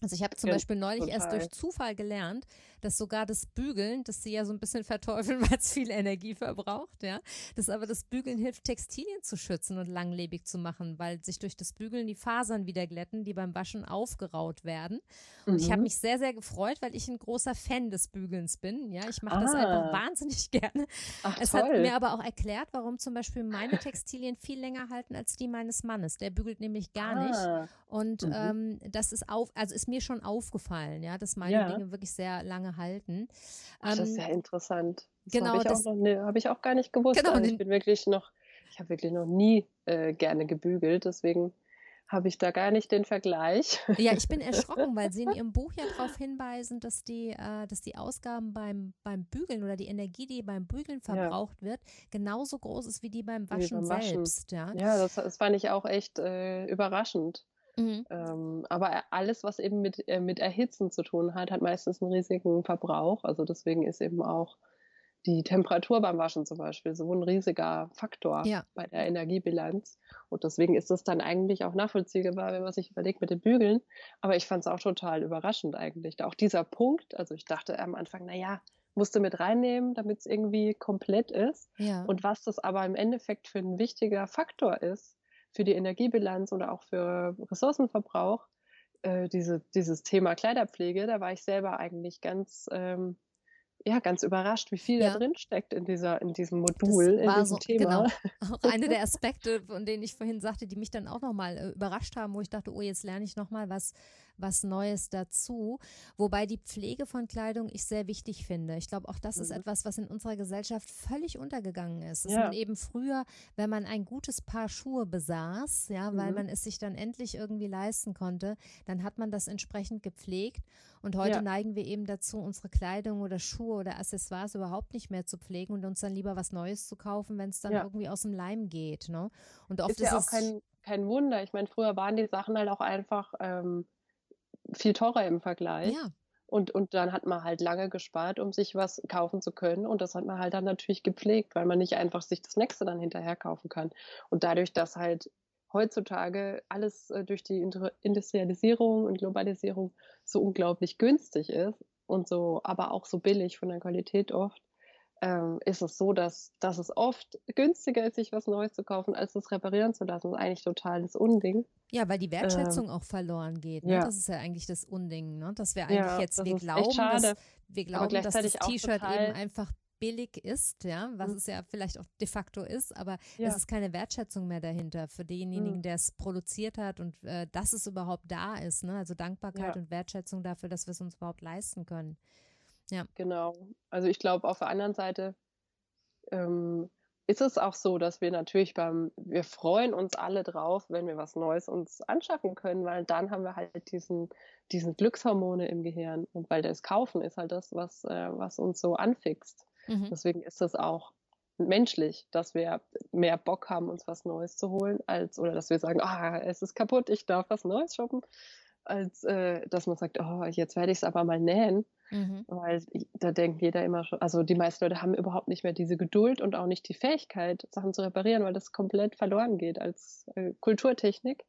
Also ich habe zum ja, Beispiel neulich total. erst durch Zufall gelernt, dass sogar das Bügeln, das sie ja so ein bisschen verteufeln, (laughs) weil es viel Energie verbraucht, ja, dass aber das Bügeln hilft, Textilien zu schützen und langlebig zu machen, weil sich durch das Bügeln die Fasern wieder glätten, die beim Waschen aufgeraut werden. Und mhm. ich habe mich sehr, sehr gefreut, weil ich ein großer Fan des Bügelns bin. Ja, ich mache ah. das einfach wahnsinnig (laughs) gerne. Ach, es toll. hat mir aber auch erklärt, warum zum Beispiel meine Textilien viel länger halten als die meines Mannes. Der bügelt nämlich gar ah. nicht. Und mhm. ähm, das ist auf, also ist mir schon aufgefallen, ja, dass meine ja. Dinge wirklich sehr lange halten. Ach, das ist ähm, ja interessant. Das genau. Habe ich, ne, hab ich auch gar nicht gewusst. Genau, also ich bin wirklich noch, ich habe wirklich noch nie äh, gerne gebügelt, deswegen habe ich da gar nicht den Vergleich. Ja, ich bin (laughs) erschrocken, weil Sie in Ihrem Buch ja darauf hinweisen, dass die, äh, dass die Ausgaben beim, beim Bügeln oder die Energie, die beim Bügeln verbraucht ja. wird, genauso groß ist wie die beim Waschen, beim Waschen. selbst. Ja, ja das, das fand ich auch echt äh, überraschend. Mhm. Ähm, aber alles, was eben mit, äh, mit Erhitzen zu tun hat, hat meistens einen riesigen Verbrauch. Also deswegen ist eben auch die Temperatur beim Waschen zum Beispiel so ein riesiger Faktor ja. bei der Energiebilanz. Und deswegen ist es dann eigentlich auch nachvollziehbar, wenn man sich überlegt mit den Bügeln. Aber ich fand es auch total überraschend eigentlich. Auch dieser Punkt, also ich dachte am Anfang, na ja, musste mit reinnehmen, damit es irgendwie komplett ist. Ja. Und was das aber im Endeffekt für ein wichtiger Faktor ist, für die Energiebilanz oder auch für Ressourcenverbrauch, äh, diese, dieses Thema Kleiderpflege, da war ich selber eigentlich ganz ähm, ja, ganz überrascht, wie viel ja. da drin steckt in, dieser, in diesem Modul, das in diesem so, Thema. Genau, auch eine der (laughs) Aspekte, von denen ich vorhin sagte, die mich dann auch nochmal äh, überrascht haben, wo ich dachte, oh, jetzt lerne ich nochmal was, was Neues dazu. Wobei die Pflege von Kleidung ich sehr wichtig finde. Ich glaube, auch das mhm. ist etwas, was in unserer Gesellschaft völlig untergegangen ist. Dass ja. man eben früher, wenn man ein gutes Paar Schuhe besaß, ja, weil mhm. man es sich dann endlich irgendwie leisten konnte, dann hat man das entsprechend gepflegt. Und heute ja. neigen wir eben dazu, unsere Kleidung oder Schuhe oder Accessoires überhaupt nicht mehr zu pflegen und uns dann lieber was Neues zu kaufen, wenn es dann ja. irgendwie aus dem Leim geht. Ne? Und oft ist, ist ja auch kein, kein Wunder. Ich meine, früher waren die Sachen halt auch einfach ähm, viel teurer im Vergleich. Ja. Und, und dann hat man halt lange gespart, um sich was kaufen zu können. Und das hat man halt dann natürlich gepflegt, weil man nicht einfach sich das nächste dann hinterher kaufen kann. Und dadurch, dass halt heutzutage alles äh, durch die Industrialisierung und Globalisierung so unglaublich günstig ist und so, aber auch so billig von der Qualität oft, ähm, ist es so, dass, dass es oft günstiger ist, sich was Neues zu kaufen, als es reparieren zu lassen. Das ist eigentlich total das Unding. Ja, weil die Wertschätzung ähm, auch verloren geht. Ne? Ja. Das ist ja eigentlich das Unding, ne? dass wir eigentlich ja, jetzt, wir glauben, dass, wir glauben, dass das T-Shirt eben einfach billig ist, ja, was mhm. es ja vielleicht auch de facto ist, aber ja. es ist keine Wertschätzung mehr dahinter für denjenigen, mhm. der es produziert hat und äh, dass es überhaupt da ist, ne? Also Dankbarkeit ja. und Wertschätzung dafür, dass wir es uns überhaupt leisten können. Ja. Genau. Also ich glaube, auf der anderen Seite ähm, ist es auch so, dass wir natürlich beim, wir freuen uns alle drauf, wenn wir was Neues uns anschaffen können, weil dann haben wir halt diesen, diesen Glückshormone im Gehirn und weil das Kaufen ist halt das, was, äh, was uns so anfixt. Mhm. Deswegen ist es auch menschlich, dass wir mehr Bock haben, uns was Neues zu holen, als oder dass wir sagen, ah, es ist kaputt, ich darf was Neues shoppen, als äh, dass man sagt, oh, jetzt werde ich es aber mal nähen. Mhm. Weil da denkt jeder immer schon, also die meisten Leute haben überhaupt nicht mehr diese Geduld und auch nicht die Fähigkeit, Sachen zu reparieren, weil das komplett verloren geht als äh, Kulturtechnik.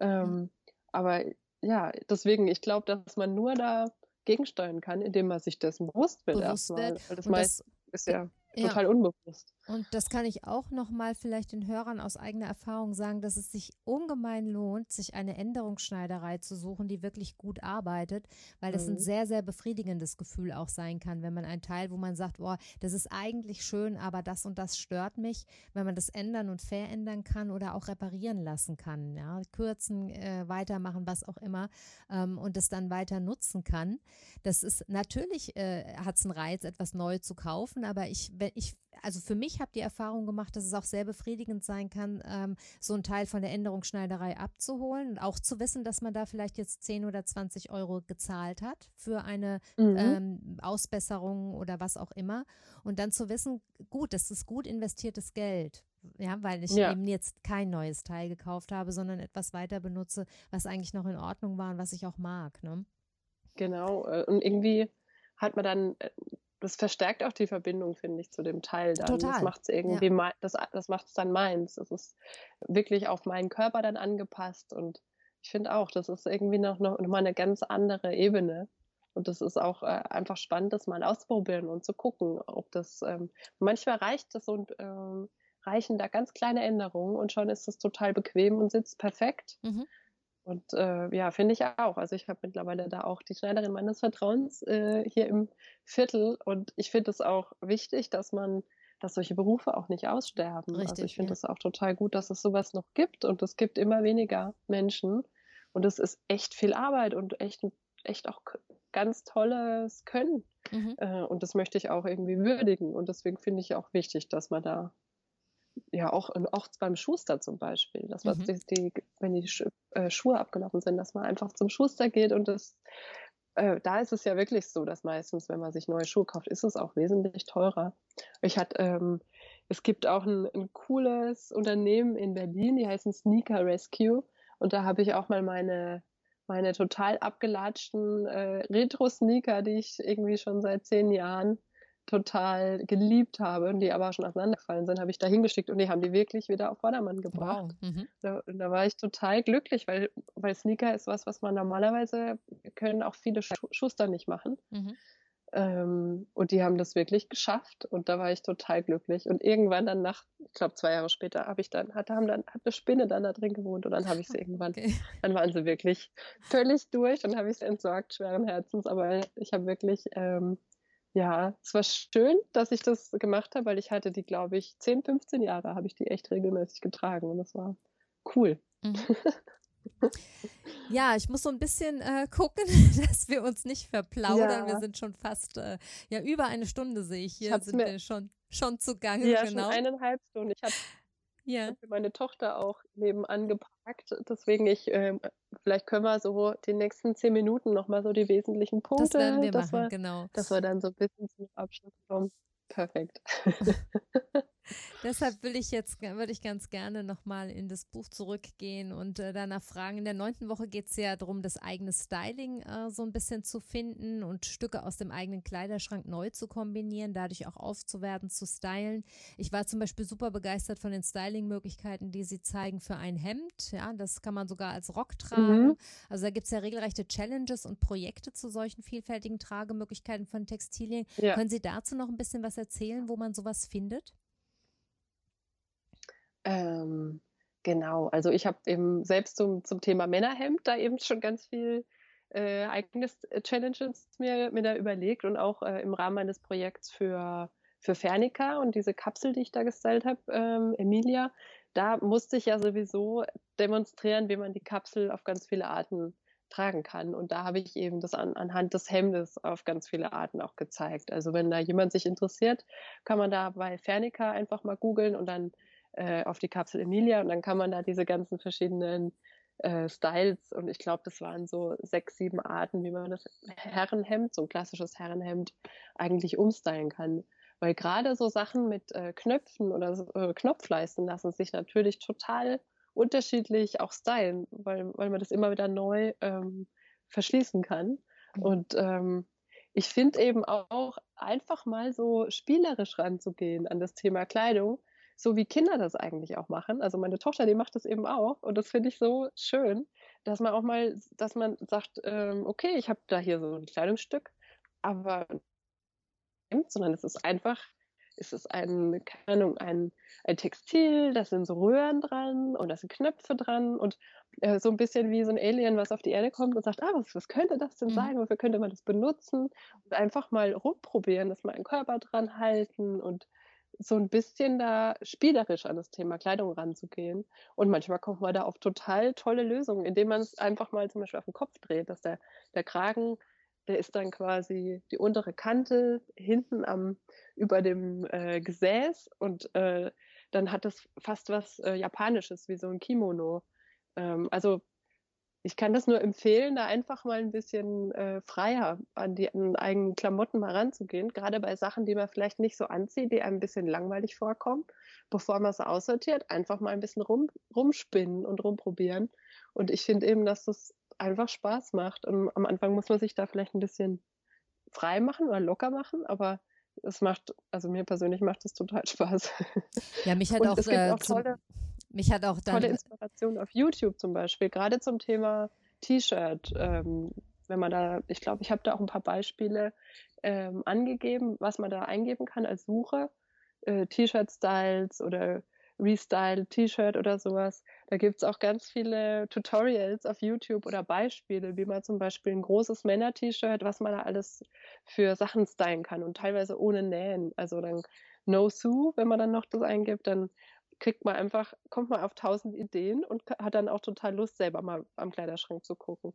Ähm, mhm. Aber ja, deswegen, ich glaube, dass man nur da gegensteuern kann, indem man sich dessen bewusst wird bewusst erstmal. Weil das meist ist ja total ja. unbewusst. Und das kann ich auch nochmal vielleicht den Hörern aus eigener Erfahrung sagen, dass es sich ungemein lohnt, sich eine Änderungsschneiderei zu suchen, die wirklich gut arbeitet, weil das mhm. ein sehr, sehr befriedigendes Gefühl auch sein kann, wenn man ein Teil, wo man sagt, oh, das ist eigentlich schön, aber das und das stört mich, wenn man das ändern und verändern kann oder auch reparieren lassen kann, ja, kürzen, äh, weitermachen, was auch immer, ähm, und es dann weiter nutzen kann. Das ist natürlich, äh, hat es einen Reiz, etwas neu zu kaufen, aber ich, wenn ich also für mich habe die Erfahrung gemacht, dass es auch sehr befriedigend sein kann, ähm, so einen Teil von der Änderungsschneiderei abzuholen und auch zu wissen, dass man da vielleicht jetzt 10 oder 20 Euro gezahlt hat für eine mhm. ähm, Ausbesserung oder was auch immer. Und dann zu wissen, gut, das ist gut investiertes Geld. Ja, weil ich ja. eben jetzt kein neues Teil gekauft habe, sondern etwas weiter benutze, was eigentlich noch in Ordnung war und was ich auch mag. Ne? Genau. Äh, und irgendwie hat man dann äh, das verstärkt auch die Verbindung, finde ich, zu dem Teil dann. Total. Das macht es irgendwie, ja. das, das macht es dann meins. Das ist wirklich auf meinen Körper dann angepasst und ich finde auch, das ist irgendwie noch, noch, noch mal eine ganz andere Ebene. Und das ist auch äh, einfach spannend, das mal auszuprobieren und zu gucken, ob das, ähm, manchmal reicht das und ähm, reichen da ganz kleine Änderungen und schon ist das total bequem und sitzt perfekt. Mhm. Und äh, ja, finde ich auch. Also ich habe mittlerweile da auch die Schneiderin meines Vertrauens äh, hier im Viertel und ich finde es auch wichtig, dass man, dass solche Berufe auch nicht aussterben. Richtig, also ich finde es ja. auch total gut, dass es sowas noch gibt und es gibt immer weniger Menschen und es ist echt viel Arbeit und echt, echt auch ganz tolles Können. Mhm. Äh, und das möchte ich auch irgendwie würdigen und deswegen finde ich auch wichtig, dass man da ja auch, auch beim Schuster zum Beispiel, dass man mhm. die, die, wenn die äh, Schuhe abgelaufen sind, dass man einfach zum Schuster geht und das äh, da ist es ja wirklich so, dass meistens, wenn man sich neue Schuhe kauft, ist es auch wesentlich teurer. Ich hatte, ähm, es gibt auch ein, ein, cooles Unternehmen in Berlin, die heißen Sneaker Rescue und da habe ich auch mal meine meine total abgelatschten äh, Retro-Sneaker, die ich irgendwie schon seit zehn Jahren total geliebt habe und die aber schon auseinandergefallen sind, habe ich da hingeschickt und die haben die wirklich wieder auf Vordermann gebracht. Wow. Mhm. Da, da, war ich total glücklich, weil, weil Sneaker ist was, was man normalerweise können auch viele Schuster nicht machen. Mhm. Ähm, und die haben das wirklich geschafft und da war ich total glücklich. Und irgendwann dann nach, ich glaube zwei Jahre später, habe ich dann, hat, haben dann, hat eine Spinne dann da drin gewohnt und dann habe ich sie (laughs) irgendwann, okay. dann waren sie wirklich völlig durch und habe ich sie entsorgt, schweren Herzens. Aber ich habe wirklich ähm, ja, es war schön, dass ich das gemacht habe, weil ich hatte die, glaube ich, 10, 15 Jahre habe ich die echt regelmäßig getragen und das war cool. Mhm. (laughs) Ja, ich muss so ein bisschen äh, gucken, (laughs) dass wir uns nicht verplaudern. Ja. Wir sind schon fast, äh, ja, über eine Stunde sehe ich hier, ich sind wir schon, schon zugange. Ja, genau. schon eineinhalb Stunden. Ich habe ja. für meine Tochter auch nebenan geparkt. Deswegen ich, äh, vielleicht können wir so die nächsten zehn Minuten nochmal so die wesentlichen Punkte. Das werden wir machen, wir, genau. Dass wir dann so ein bisschen zum Abschluss kommen. Perfekt. (laughs) Deshalb will ich jetzt, würde ich ganz gerne nochmal in das Buch zurückgehen und äh, danach fragen. In der neunten Woche geht es ja darum, das eigene Styling äh, so ein bisschen zu finden und Stücke aus dem eigenen Kleiderschrank neu zu kombinieren, dadurch auch aufzuwerten, zu stylen. Ich war zum Beispiel super begeistert von den Styling-Möglichkeiten, die sie zeigen für ein Hemd. Ja, das kann man sogar als Rock tragen. Mhm. Also da gibt es ja regelrechte Challenges und Projekte zu solchen vielfältigen Tragemöglichkeiten von Textilien. Ja. Können Sie dazu noch ein bisschen was erzählen, wo man sowas findet? Ähm, genau, also ich habe eben selbst zum, zum Thema Männerhemd da eben schon ganz viel äh, eigenes äh, Challenges mir, mir da überlegt und auch äh, im Rahmen meines Projekts für, für Fernica und diese Kapsel, die ich da gestylt habe, ähm, Emilia, da musste ich ja sowieso demonstrieren, wie man die Kapsel auf ganz viele Arten tragen kann. Und da habe ich eben das an, anhand des Hemdes auf ganz viele Arten auch gezeigt. Also wenn da jemand sich interessiert, kann man da bei Fernica einfach mal googeln und dann äh, auf die Kapsel Emilia und dann kann man da diese ganzen verschiedenen äh, Styles und ich glaube, das waren so sechs, sieben Arten, wie man das Herrenhemd, so ein klassisches Herrenhemd, eigentlich umstylen kann. Weil gerade so Sachen mit äh, Knöpfen oder äh, Knopfleisten lassen sich natürlich total unterschiedlich auch stylen, weil, weil man das immer wieder neu ähm, verschließen kann. Mhm. Und ähm, ich finde eben auch einfach mal so spielerisch ranzugehen an das Thema Kleidung, so wie Kinder das eigentlich auch machen. Also meine Tochter, die macht das eben auch und das finde ich so schön, dass man auch mal, dass man sagt, ähm, okay, ich habe da hier so ein Kleidungsstück, aber sondern es ist einfach, es ist ein, keine Ahnung, ein, ein Textil, da sind so Röhren dran und da sind Knöpfe dran und äh, so ein bisschen wie so ein Alien, was auf die Erde kommt und sagt, ah, was, was könnte das denn mhm. sein? Wofür könnte man das benutzen? Und einfach mal rumprobieren, dass mal einen Körper dran halten und so ein bisschen da spielerisch an das Thema Kleidung ranzugehen. Und manchmal kommt man da auf total tolle Lösungen, indem man es einfach mal zum Beispiel auf den Kopf dreht, dass der, der Kragen, der ist dann quasi die untere Kante hinten am, über dem äh, Gesäß und äh, dann hat das fast was äh, Japanisches, wie so ein Kimono. Ähm, also ich kann das nur empfehlen, da einfach mal ein bisschen äh, freier an die an eigenen Klamotten mal ranzugehen, gerade bei Sachen, die man vielleicht nicht so anzieht, die einem ein bisschen langweilig vorkommen, bevor man es aussortiert, einfach mal ein bisschen rum, rumspinnen und rumprobieren. Und ich finde eben, dass das einfach Spaß macht. Und am Anfang muss man sich da vielleicht ein bisschen frei machen oder locker machen, aber es macht, also mir persönlich macht es total (laughs) Spaß. Ja, mich hat auch, es gibt äh, auch tolle, mich hat auch dann. Tolle Inspiration auf YouTube zum Beispiel, gerade zum Thema T-Shirt. Ähm, wenn man da, ich glaube, ich habe da auch ein paar Beispiele ähm, angegeben, was man da eingeben kann als Suche. Äh, T-Shirt-Styles oder Restyle T-Shirt oder sowas. Da gibt es auch ganz viele Tutorials auf YouTube oder Beispiele, wie man zum Beispiel ein großes Männer-T-Shirt, was man da alles für Sachen stylen kann und teilweise ohne Nähen. Also dann No Sue, wenn man dann noch das eingibt, dann kriegt man einfach, kommt man auf tausend Ideen und hat dann auch total Lust, selber mal am Kleiderschrank zu gucken.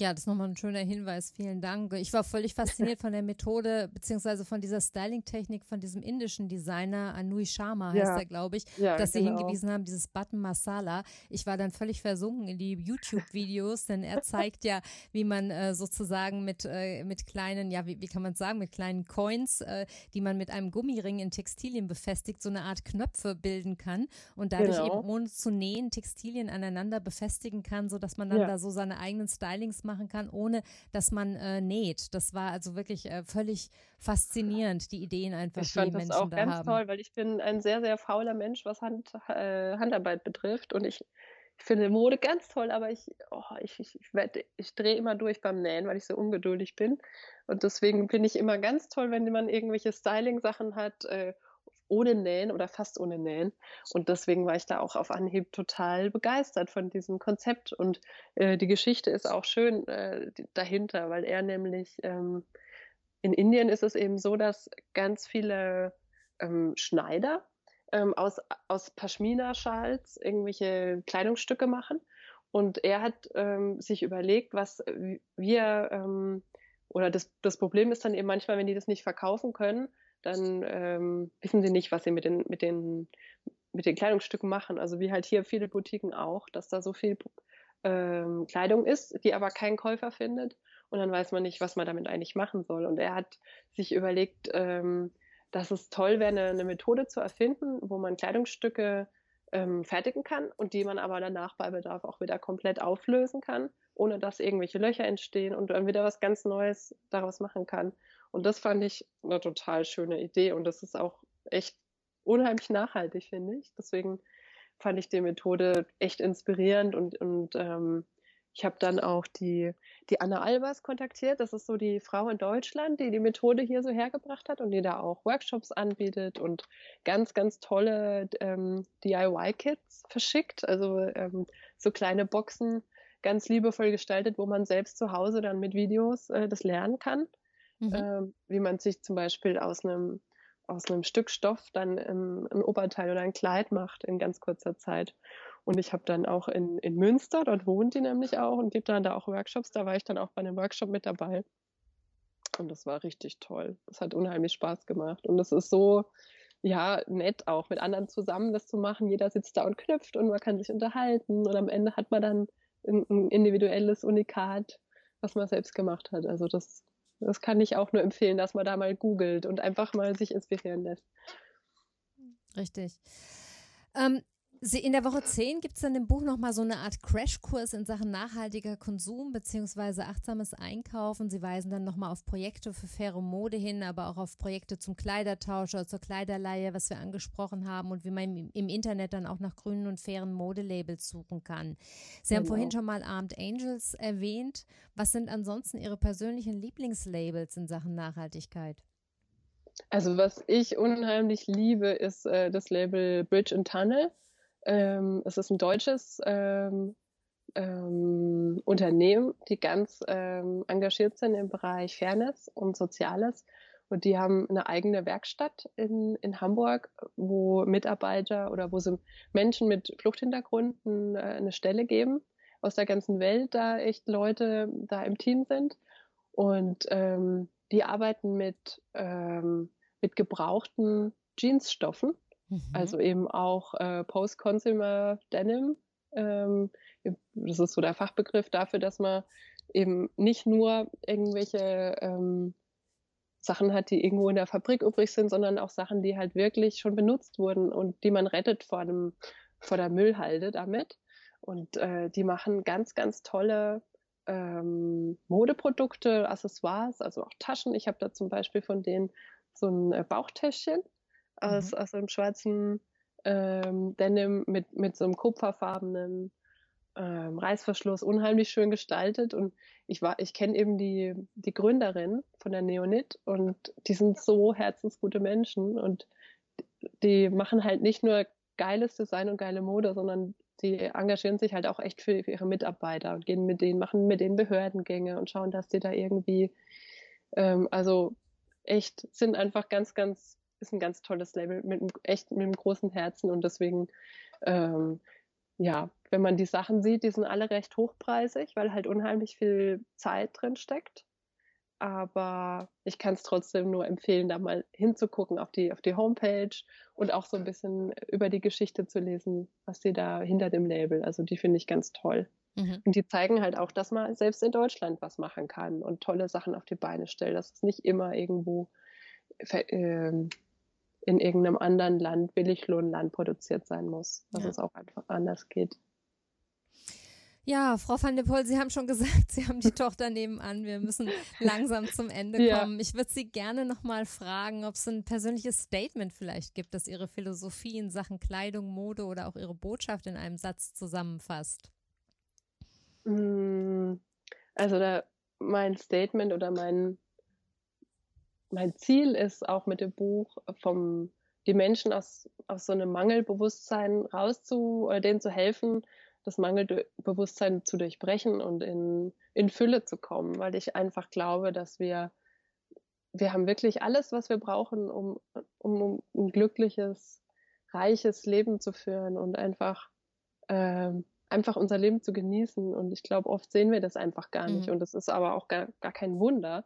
Ja, das ist nochmal ein schöner Hinweis. Vielen Dank. Ich war völlig fasziniert von der Methode beziehungsweise von dieser Styling-Technik von diesem indischen Designer Anui Sharma heißt ja. er, glaube ich, ja, dass genau. sie hingewiesen haben, dieses Button Masala. Ich war dann völlig versunken in die YouTube-Videos, denn er zeigt ja, wie man äh, sozusagen mit, äh, mit kleinen, ja, wie, wie kann man sagen, mit kleinen Coins, äh, die man mit einem Gummiring in Textilien befestigt, so eine Art Knöpfe bilden kann und dadurch genau. eben ohne zu nähen Textilien aneinander befestigen kann, sodass man dann ja. da so seine eigenen Stylings machen kann, ohne dass man äh, näht. Das war also wirklich äh, völlig faszinierend, die Ideen einfach, ich fand die Menschen das auch da ganz haben. toll, weil ich bin ein sehr, sehr fauler Mensch, was Hand, äh, Handarbeit betrifft und ich ich finde Mode ganz toll, aber ich, oh, ich, ich, ich, ich drehe immer durch beim Nähen, weil ich so ungeduldig bin. Und deswegen finde ich immer ganz toll, wenn man irgendwelche Styling-Sachen hat, äh, ohne Nähen oder fast ohne Nähen. Und deswegen war ich da auch auf Anhieb total begeistert von diesem Konzept. Und äh, die Geschichte ist auch schön äh, dahinter, weil er nämlich ähm, in Indien ist es eben so, dass ganz viele ähm, Schneider ähm, aus, aus Pashmina-Schals irgendwelche Kleidungsstücke machen. Und er hat ähm, sich überlegt, was wir, ähm, oder das, das Problem ist dann eben manchmal, wenn die das nicht verkaufen können, dann ähm, wissen sie nicht, was sie mit den, mit den, mit den Kleidungsstücken machen. Also wie halt hier viele Boutiquen auch, dass da so viel ähm, Kleidung ist, die aber kein Käufer findet und dann weiß man nicht, was man damit eigentlich machen soll. Und er hat sich überlegt, ähm, dass es toll wäre, eine, eine, Methode zu erfinden, wo man Kleidungsstücke ähm, fertigen kann und die man aber danach bei Bedarf auch wieder komplett auflösen kann, ohne dass irgendwelche Löcher entstehen und dann wieder was ganz Neues daraus machen kann. Und das fand ich eine total schöne Idee und das ist auch echt unheimlich nachhaltig, finde ich. Deswegen fand ich die Methode echt inspirierend und, und ähm, ich habe dann auch die, die Anna Albers kontaktiert. Das ist so die Frau in Deutschland, die die Methode hier so hergebracht hat und die da auch Workshops anbietet und ganz, ganz tolle ähm, DIY-Kits verschickt. Also ähm, so kleine Boxen, ganz liebevoll gestaltet, wo man selbst zu Hause dann mit Videos äh, das lernen kann. Mhm. Ähm, wie man sich zum Beispiel aus einem aus einem Stück Stoff dann ein, ein Oberteil oder ein Kleid macht in ganz kurzer Zeit. Und ich habe dann auch in, in Münster, dort wohnt die nämlich auch und gibt dann da auch Workshops. Da war ich dann auch bei einem Workshop mit dabei. Und das war richtig toll. Das hat unheimlich Spaß gemacht. Und es ist so, ja, nett auch mit anderen zusammen das zu machen. Jeder sitzt da und knüpft und man kann sich unterhalten. Und am Ende hat man dann ein, ein individuelles Unikat, was man selbst gemacht hat. Also das, das kann ich auch nur empfehlen, dass man da mal googelt und einfach mal sich inspirieren lässt. Richtig. Ähm, in der Woche 10 gibt es dann im Buch nochmal so eine Art Crashkurs in Sachen nachhaltiger Konsum bzw. achtsames Einkaufen. Sie weisen dann nochmal auf Projekte für faire Mode hin, aber auch auf Projekte zum Kleidertausch oder zur Kleiderleihe, was wir angesprochen haben und wie man im Internet dann auch nach grünen und fairen Modelabels suchen kann. Sie genau. haben vorhin schon mal Armed Angels erwähnt. Was sind ansonsten Ihre persönlichen Lieblingslabels in Sachen Nachhaltigkeit? Also was ich unheimlich liebe, ist äh, das Label Bridge and Tunnel. Ähm, es ist ein deutsches ähm, ähm, Unternehmen, die ganz ähm, engagiert sind im Bereich Fairness und Soziales. Und die haben eine eigene Werkstatt in, in Hamburg, wo Mitarbeiter oder wo sie Menschen mit Fluchthintergründen äh, eine Stelle geben aus der ganzen Welt, da echt Leute da im Team sind. Und ähm, die arbeiten mit, ähm, mit gebrauchten Jeansstoffen Mhm. Also eben auch äh, Post-Consumer Denim. Ähm, das ist so der Fachbegriff dafür, dass man eben nicht nur irgendwelche ähm, Sachen hat, die irgendwo in der Fabrik übrig sind, sondern auch Sachen, die halt wirklich schon benutzt wurden und die man rettet vor dem vor der Müllhalde damit. Und äh, die machen ganz, ganz tolle ähm, Modeprodukte, Accessoires, also auch Taschen. Ich habe da zum Beispiel von denen so ein äh, Bauchtäschchen aus, mhm. aus einem schwarzen ähm, Denim mit, mit so einem kupferfarbenen ähm, Reißverschluss, unheimlich schön gestaltet. Und ich war, ich kenne eben die, die Gründerin von der Neonit und die sind so herzensgute Menschen und die machen halt nicht nur geiles Design und geile Mode, sondern die engagieren sich halt auch echt für, für ihre Mitarbeiter und gehen mit denen, machen mit denen Behördengänge und schauen, dass die da irgendwie, ähm, also echt sind einfach ganz, ganz ist ein ganz tolles Label mit einem, echt mit einem großen Herzen und deswegen, ähm, ja, wenn man die Sachen sieht, die sind alle recht hochpreisig, weil halt unheimlich viel Zeit drin steckt. Aber ich kann es trotzdem nur empfehlen, da mal hinzugucken auf die, auf die Homepage und auch so ein bisschen über die Geschichte zu lesen, was sie da hinter dem Label. Also die finde ich ganz toll. Mhm. Und die zeigen halt auch, dass man selbst in Deutschland was machen kann und tolle Sachen auf die Beine stellt. Dass es nicht immer irgendwo äh, in irgendeinem anderen Land, Billiglohnland produziert sein muss, dass ja. es auch einfach anders geht. Ja, Frau van der Poel, Sie haben schon (laughs) gesagt, Sie haben die Tochter nebenan. Wir müssen langsam zum Ende ja. kommen. Ich würde Sie gerne nochmal fragen, ob es ein persönliches Statement vielleicht gibt, das Ihre Philosophie in Sachen Kleidung, Mode oder auch Ihre Botschaft in einem Satz zusammenfasst. Mm, also da, mein Statement oder mein, mein Ziel ist auch mit dem Buch vom die Menschen aus, aus so einem Mangelbewusstsein rauszu oder denen zu helfen, das Mangelbewusstsein zu durchbrechen und in, in Fülle zu kommen, weil ich einfach glaube, dass wir wir haben wirklich alles, was wir brauchen, um, um, um ein glückliches, reiches Leben zu führen und einfach, ähm, einfach unser Leben zu genießen. Und ich glaube, oft sehen wir das einfach gar nicht. Mhm. Und das ist aber auch gar, gar kein Wunder,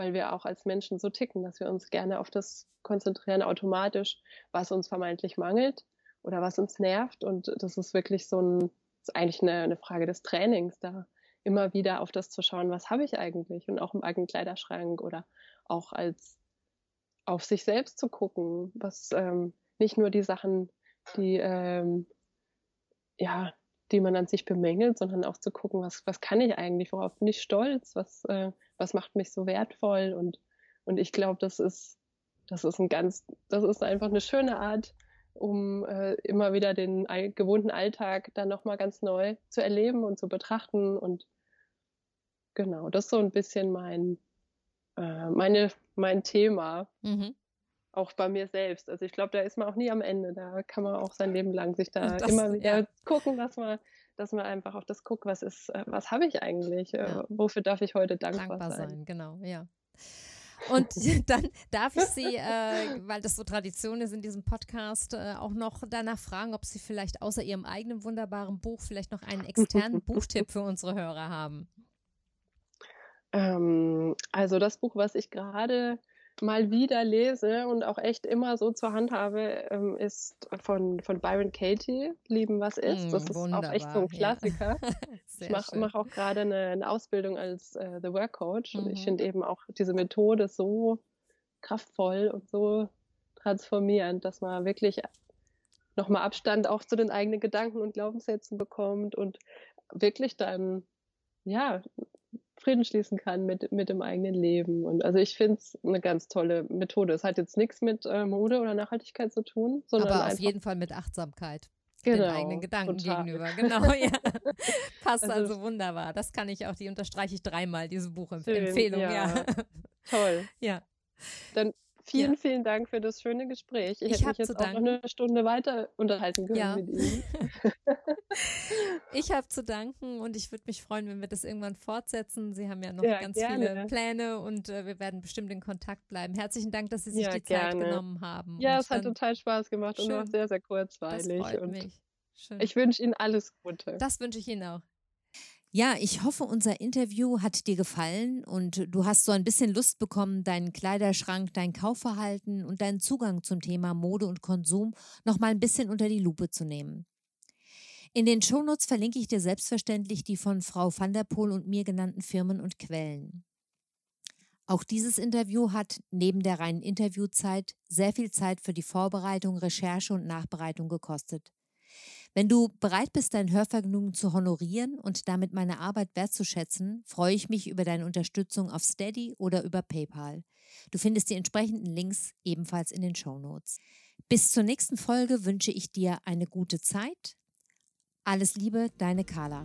weil wir auch als Menschen so ticken, dass wir uns gerne auf das konzentrieren automatisch, was uns vermeintlich mangelt oder was uns nervt. Und das ist wirklich so ein, ist eigentlich eine, eine Frage des Trainings, da immer wieder auf das zu schauen, was habe ich eigentlich und auch im eigenen Kleiderschrank oder auch als auf sich selbst zu gucken, was ähm, nicht nur die Sachen, die ähm, ja, die man an sich bemängelt, sondern auch zu gucken, was, was kann ich eigentlich, worauf bin ich stolz, was, äh, was macht mich so wertvoll? Und, und ich glaube, das ist, das ist ein ganz, das ist einfach eine schöne Art, um äh, immer wieder den gewohnten Alltag dann nochmal ganz neu zu erleben und zu betrachten. Und genau, das ist so ein bisschen mein, äh, meine, mein Thema. Mhm auch bei mir selbst. Also ich glaube, da ist man auch nie am Ende. Da kann man auch sein Leben lang sich da das, immer wieder ja. gucken, dass man, dass man einfach auf das guckt, was ist, äh, was habe ich eigentlich? Äh, ja. Wofür darf ich heute dankbar, dankbar sein? sein? Genau, ja. Und (laughs) dann darf ich Sie, äh, weil das so Tradition ist in diesem Podcast, äh, auch noch danach fragen, ob Sie vielleicht außer Ihrem eigenen wunderbaren Buch vielleicht noch einen externen (laughs) Buchtipp für unsere Hörer haben. Ähm, also das Buch, was ich gerade mal wieder lese und auch echt immer so zur Hand habe, ähm, ist von, von Byron Katie, Lieben, was ist. das ist auch echt so ein Klassiker. Ja. (laughs) ich mache mach auch gerade eine, eine, Ausbildung als äh, The Work Coach mhm. und ich mhm. finde eben auch diese Methode so kraftvoll und so transformierend, dass man wirklich nochmal Abstand auch zu den eigenen Gedanken und Glaubenssätzen bekommt und wirklich dann ja Frieden schließen kann mit, mit dem eigenen Leben. Und also ich finde es eine ganz tolle Methode. Es hat jetzt nichts mit äh, Mode oder Nachhaltigkeit zu tun, sondern. Aber auf jeden Fall mit Achtsamkeit. Genau, den eigenen Gedanken total. gegenüber. Genau, ja. (laughs) Passt also, also, wunderbar. Das kann ich auch, die unterstreiche ich dreimal, diese Buchempfehlung, ja. ja. (laughs) Toll. Ja. Dann Vielen, ja. vielen Dank für das schöne Gespräch. Ich, ich hätte mich jetzt auch noch eine Stunde weiter unterhalten können ja. mit Ihnen. (laughs) (laughs) ich habe zu danken und ich würde mich freuen, wenn wir das irgendwann fortsetzen. Sie haben ja noch ja, ganz gerne. viele Pläne und äh, wir werden bestimmt in Kontakt bleiben. Herzlichen Dank, dass Sie sich die gerne. Zeit genommen haben. Ja, und es hat total Spaß gemacht schön. und war sehr, sehr kurzweilig. Das freut mich. Schön. Ich wünsche Ihnen alles Gute. Das wünsche ich Ihnen auch. Ja, ich hoffe, unser Interview hat dir gefallen und du hast so ein bisschen Lust bekommen, deinen Kleiderschrank, dein Kaufverhalten und deinen Zugang zum Thema Mode und Konsum noch mal ein bisschen unter die Lupe zu nehmen. In den Shownotes verlinke ich dir selbstverständlich die von Frau van der Poel und mir genannten Firmen und Quellen. Auch dieses Interview hat neben der reinen Interviewzeit sehr viel Zeit für die Vorbereitung, Recherche und Nachbereitung gekostet. Wenn du bereit bist, dein Hörvergnügen zu honorieren und damit meine Arbeit wertzuschätzen, freue ich mich über deine Unterstützung auf Steady oder über PayPal. Du findest die entsprechenden Links ebenfalls in den Show Notes. Bis zur nächsten Folge wünsche ich dir eine gute Zeit. Alles Liebe, deine Carla.